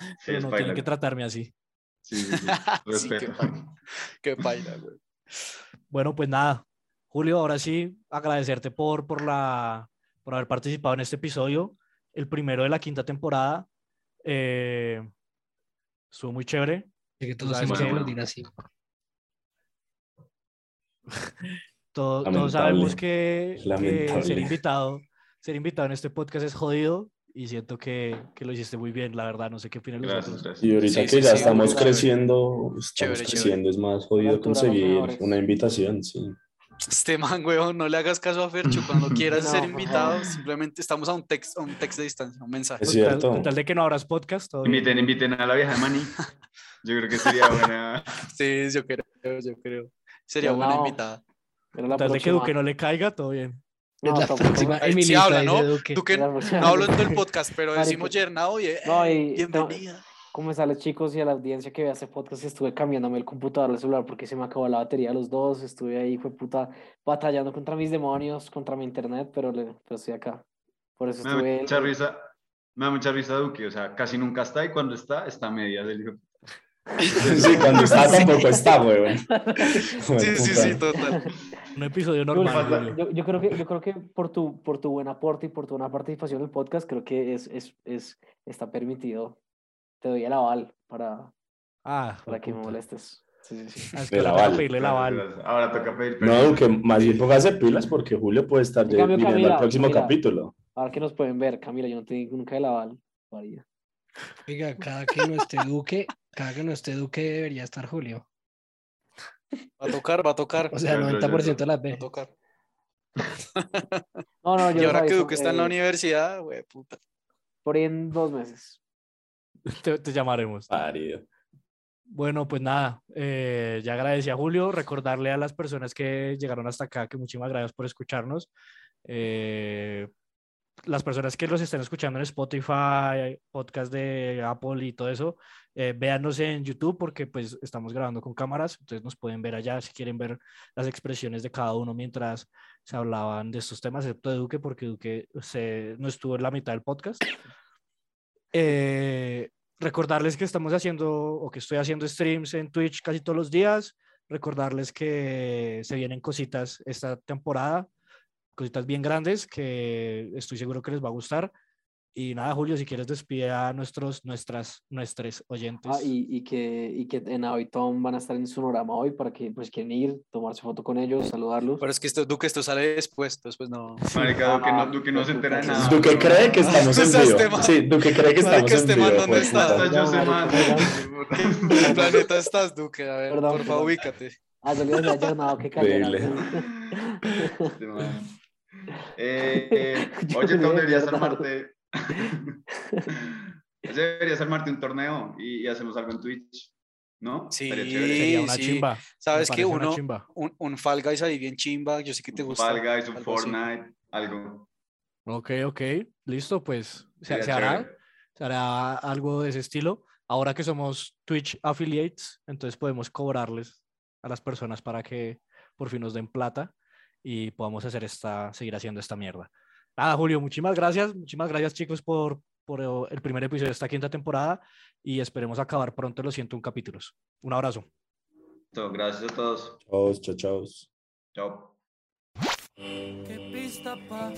Sí, Pero es no tienen que tratarme así. Sí, sí, sí. Sí, qué Respeto. paila. Qué paila, güey. Bueno, pues nada, Julio, ahora sí, agradecerte por, por, la, por haber participado en este episodio, el primero de la quinta temporada. Eh, estuvo muy chévere. De que todos hemos así. Todo- todos sabemos que, que ser invitado, ser invitado en este podcast es jodido y siento que, que lo hiciste muy bien, la verdad, no sé qué opinan los Gracias, otros. gracias. Y ahorita Sí, que sí, ya sí, estamos chévere. creciendo, estamos Chévere, creciendo, es más jodido conseguir una invitación, sí. Este man, weón, no le hagas caso a Fercho. Cuando quieras No, ser invitado, simplemente estamos a un text, a un text de distancia, un mensaje. Es cierto. con tal de que no abras podcast. Inviten, inviten a la vieja de Mani. Yo creo que sería buena. Sí, yo creo, yo creo. Sería Pero buena no. invitada. Era la de que. Duque no le caiga, todo bien. No, es la próxima Ahí sí Emilita, habla, ¿no? Duque. Duque, no hablo en todo el podcast, pero decimos Yernao y eh, No, y- bienvenida. comenzarles chicos y a la audiencia que vea este podcast estuve cambiándome el computador al celular porque se me acabó la batería de los dos, estuve ahí, fue puta, batallando contra mis demonios, contra mi internet, pero, le, pero estoy acá. Por eso Me da estuve... mucha risa, me da mucha risa Duque, o sea, casi nunca está y cuando está, está a medias del hijo. Sí, cuando está tampoco está, weón. Sí, sí, sí, total. Un episodio normal. Yo, yo creo que, yo creo que por, tu, por tu buen aporte y por tu buena participación en el podcast, creo que es, es, es, está permitido. Te doy el aval para, Ah, para que me molestes. Sí, sí, sí. Ah, es que El ahora toca aval. pedirle el aval. gracias. Ahora toca pedir No. Duque, más bien póngase pilas porque Julio puede estar cambio, viniendo Camila, al próximo Camila. capítulo. Ahora que nos pueden ver, Camila, yo no te digo nunca el aval. María. Oiga, cada que no esté Duque, cada que no esté Duque debería estar Julio. Va a tocar, va a tocar. O sea, Yo creo, yo 90% de las Va a veces. tocar. No, no, yo Y ahora que Duque está en la universidad, güey, puta. Por ahí en dos meses. Te, te llamaremos. Parido. Bueno, pues nada, eh, ya agradecí a Julio, recordarle a las personas que llegaron hasta acá que muchísimas gracias por escucharnos. Eh, las personas que los estén escuchando en Spotify, podcast de Apple y todo eso, eh, véanos en YouTube porque pues estamos grabando con cámaras, entonces nos pueden ver allá si quieren ver las expresiones de cada uno mientras se hablaban de estos temas, excepto de Duque porque Duque se, no estuvo en la mitad del podcast. Eh, recordarles que estamos haciendo o que estoy haciendo streams en Twitch casi todos los días. Recordarles que se vienen cositas esta temporada, cositas bien grandes que estoy seguro que les va a gustar. Y nada, Julio, si quieres despedir a nuestros, nuestras, nuestros oyentes. Ah, y, y que, y que en Tom van a estar en Sonorama hoy para que pues quieren ir, tomarse foto con ellos, saludarlos. Pero es que esto, Duque, esto sale después, después no. Marica, Duque no, Duque no se entera de nada. Duque cree que estamos en vivo. Sí, Duque cree que estamos en este vivo. man, ¿dónde pues, está? puta. Hasta yo sé No, más. marica, ¿En planeta estás, Duque? A ver, por favor, ubícate. Ah, le decía ayer, no, que cayera. Increíble. Eh, eh, oye, Tom, que deberías armarte. deberías armarte un torneo y, y hacemos algo en Twitch. ¿No? Sí. Sería una sí. chimba. ¿Sabes una Uno, chimba. un, un Fall Guys ahí bien chimba, yo sé que te gusta. Fall Guys, un algo así. Fortnite, algo. Ok, ok, listo, pues se, se hará, se hará algo de ese estilo. Ahora que somos Twitch affiliates, entonces podemos cobrarles a las personas para que por fin nos den plata y podamos hacer esta, seguir haciendo esta mierda. Nada, Julio, muchísimas gracias, muchísimas gracias chicos por, por eh, el primer episodio de esta quinta temporada y esperemos acabar pronto los 101 capítulos. Un abrazo. Gracias a todos. Chau, chau, chau. Chao. Qué pista pa.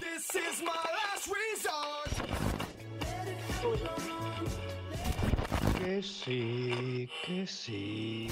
This is my last resort. Que sí, que sí.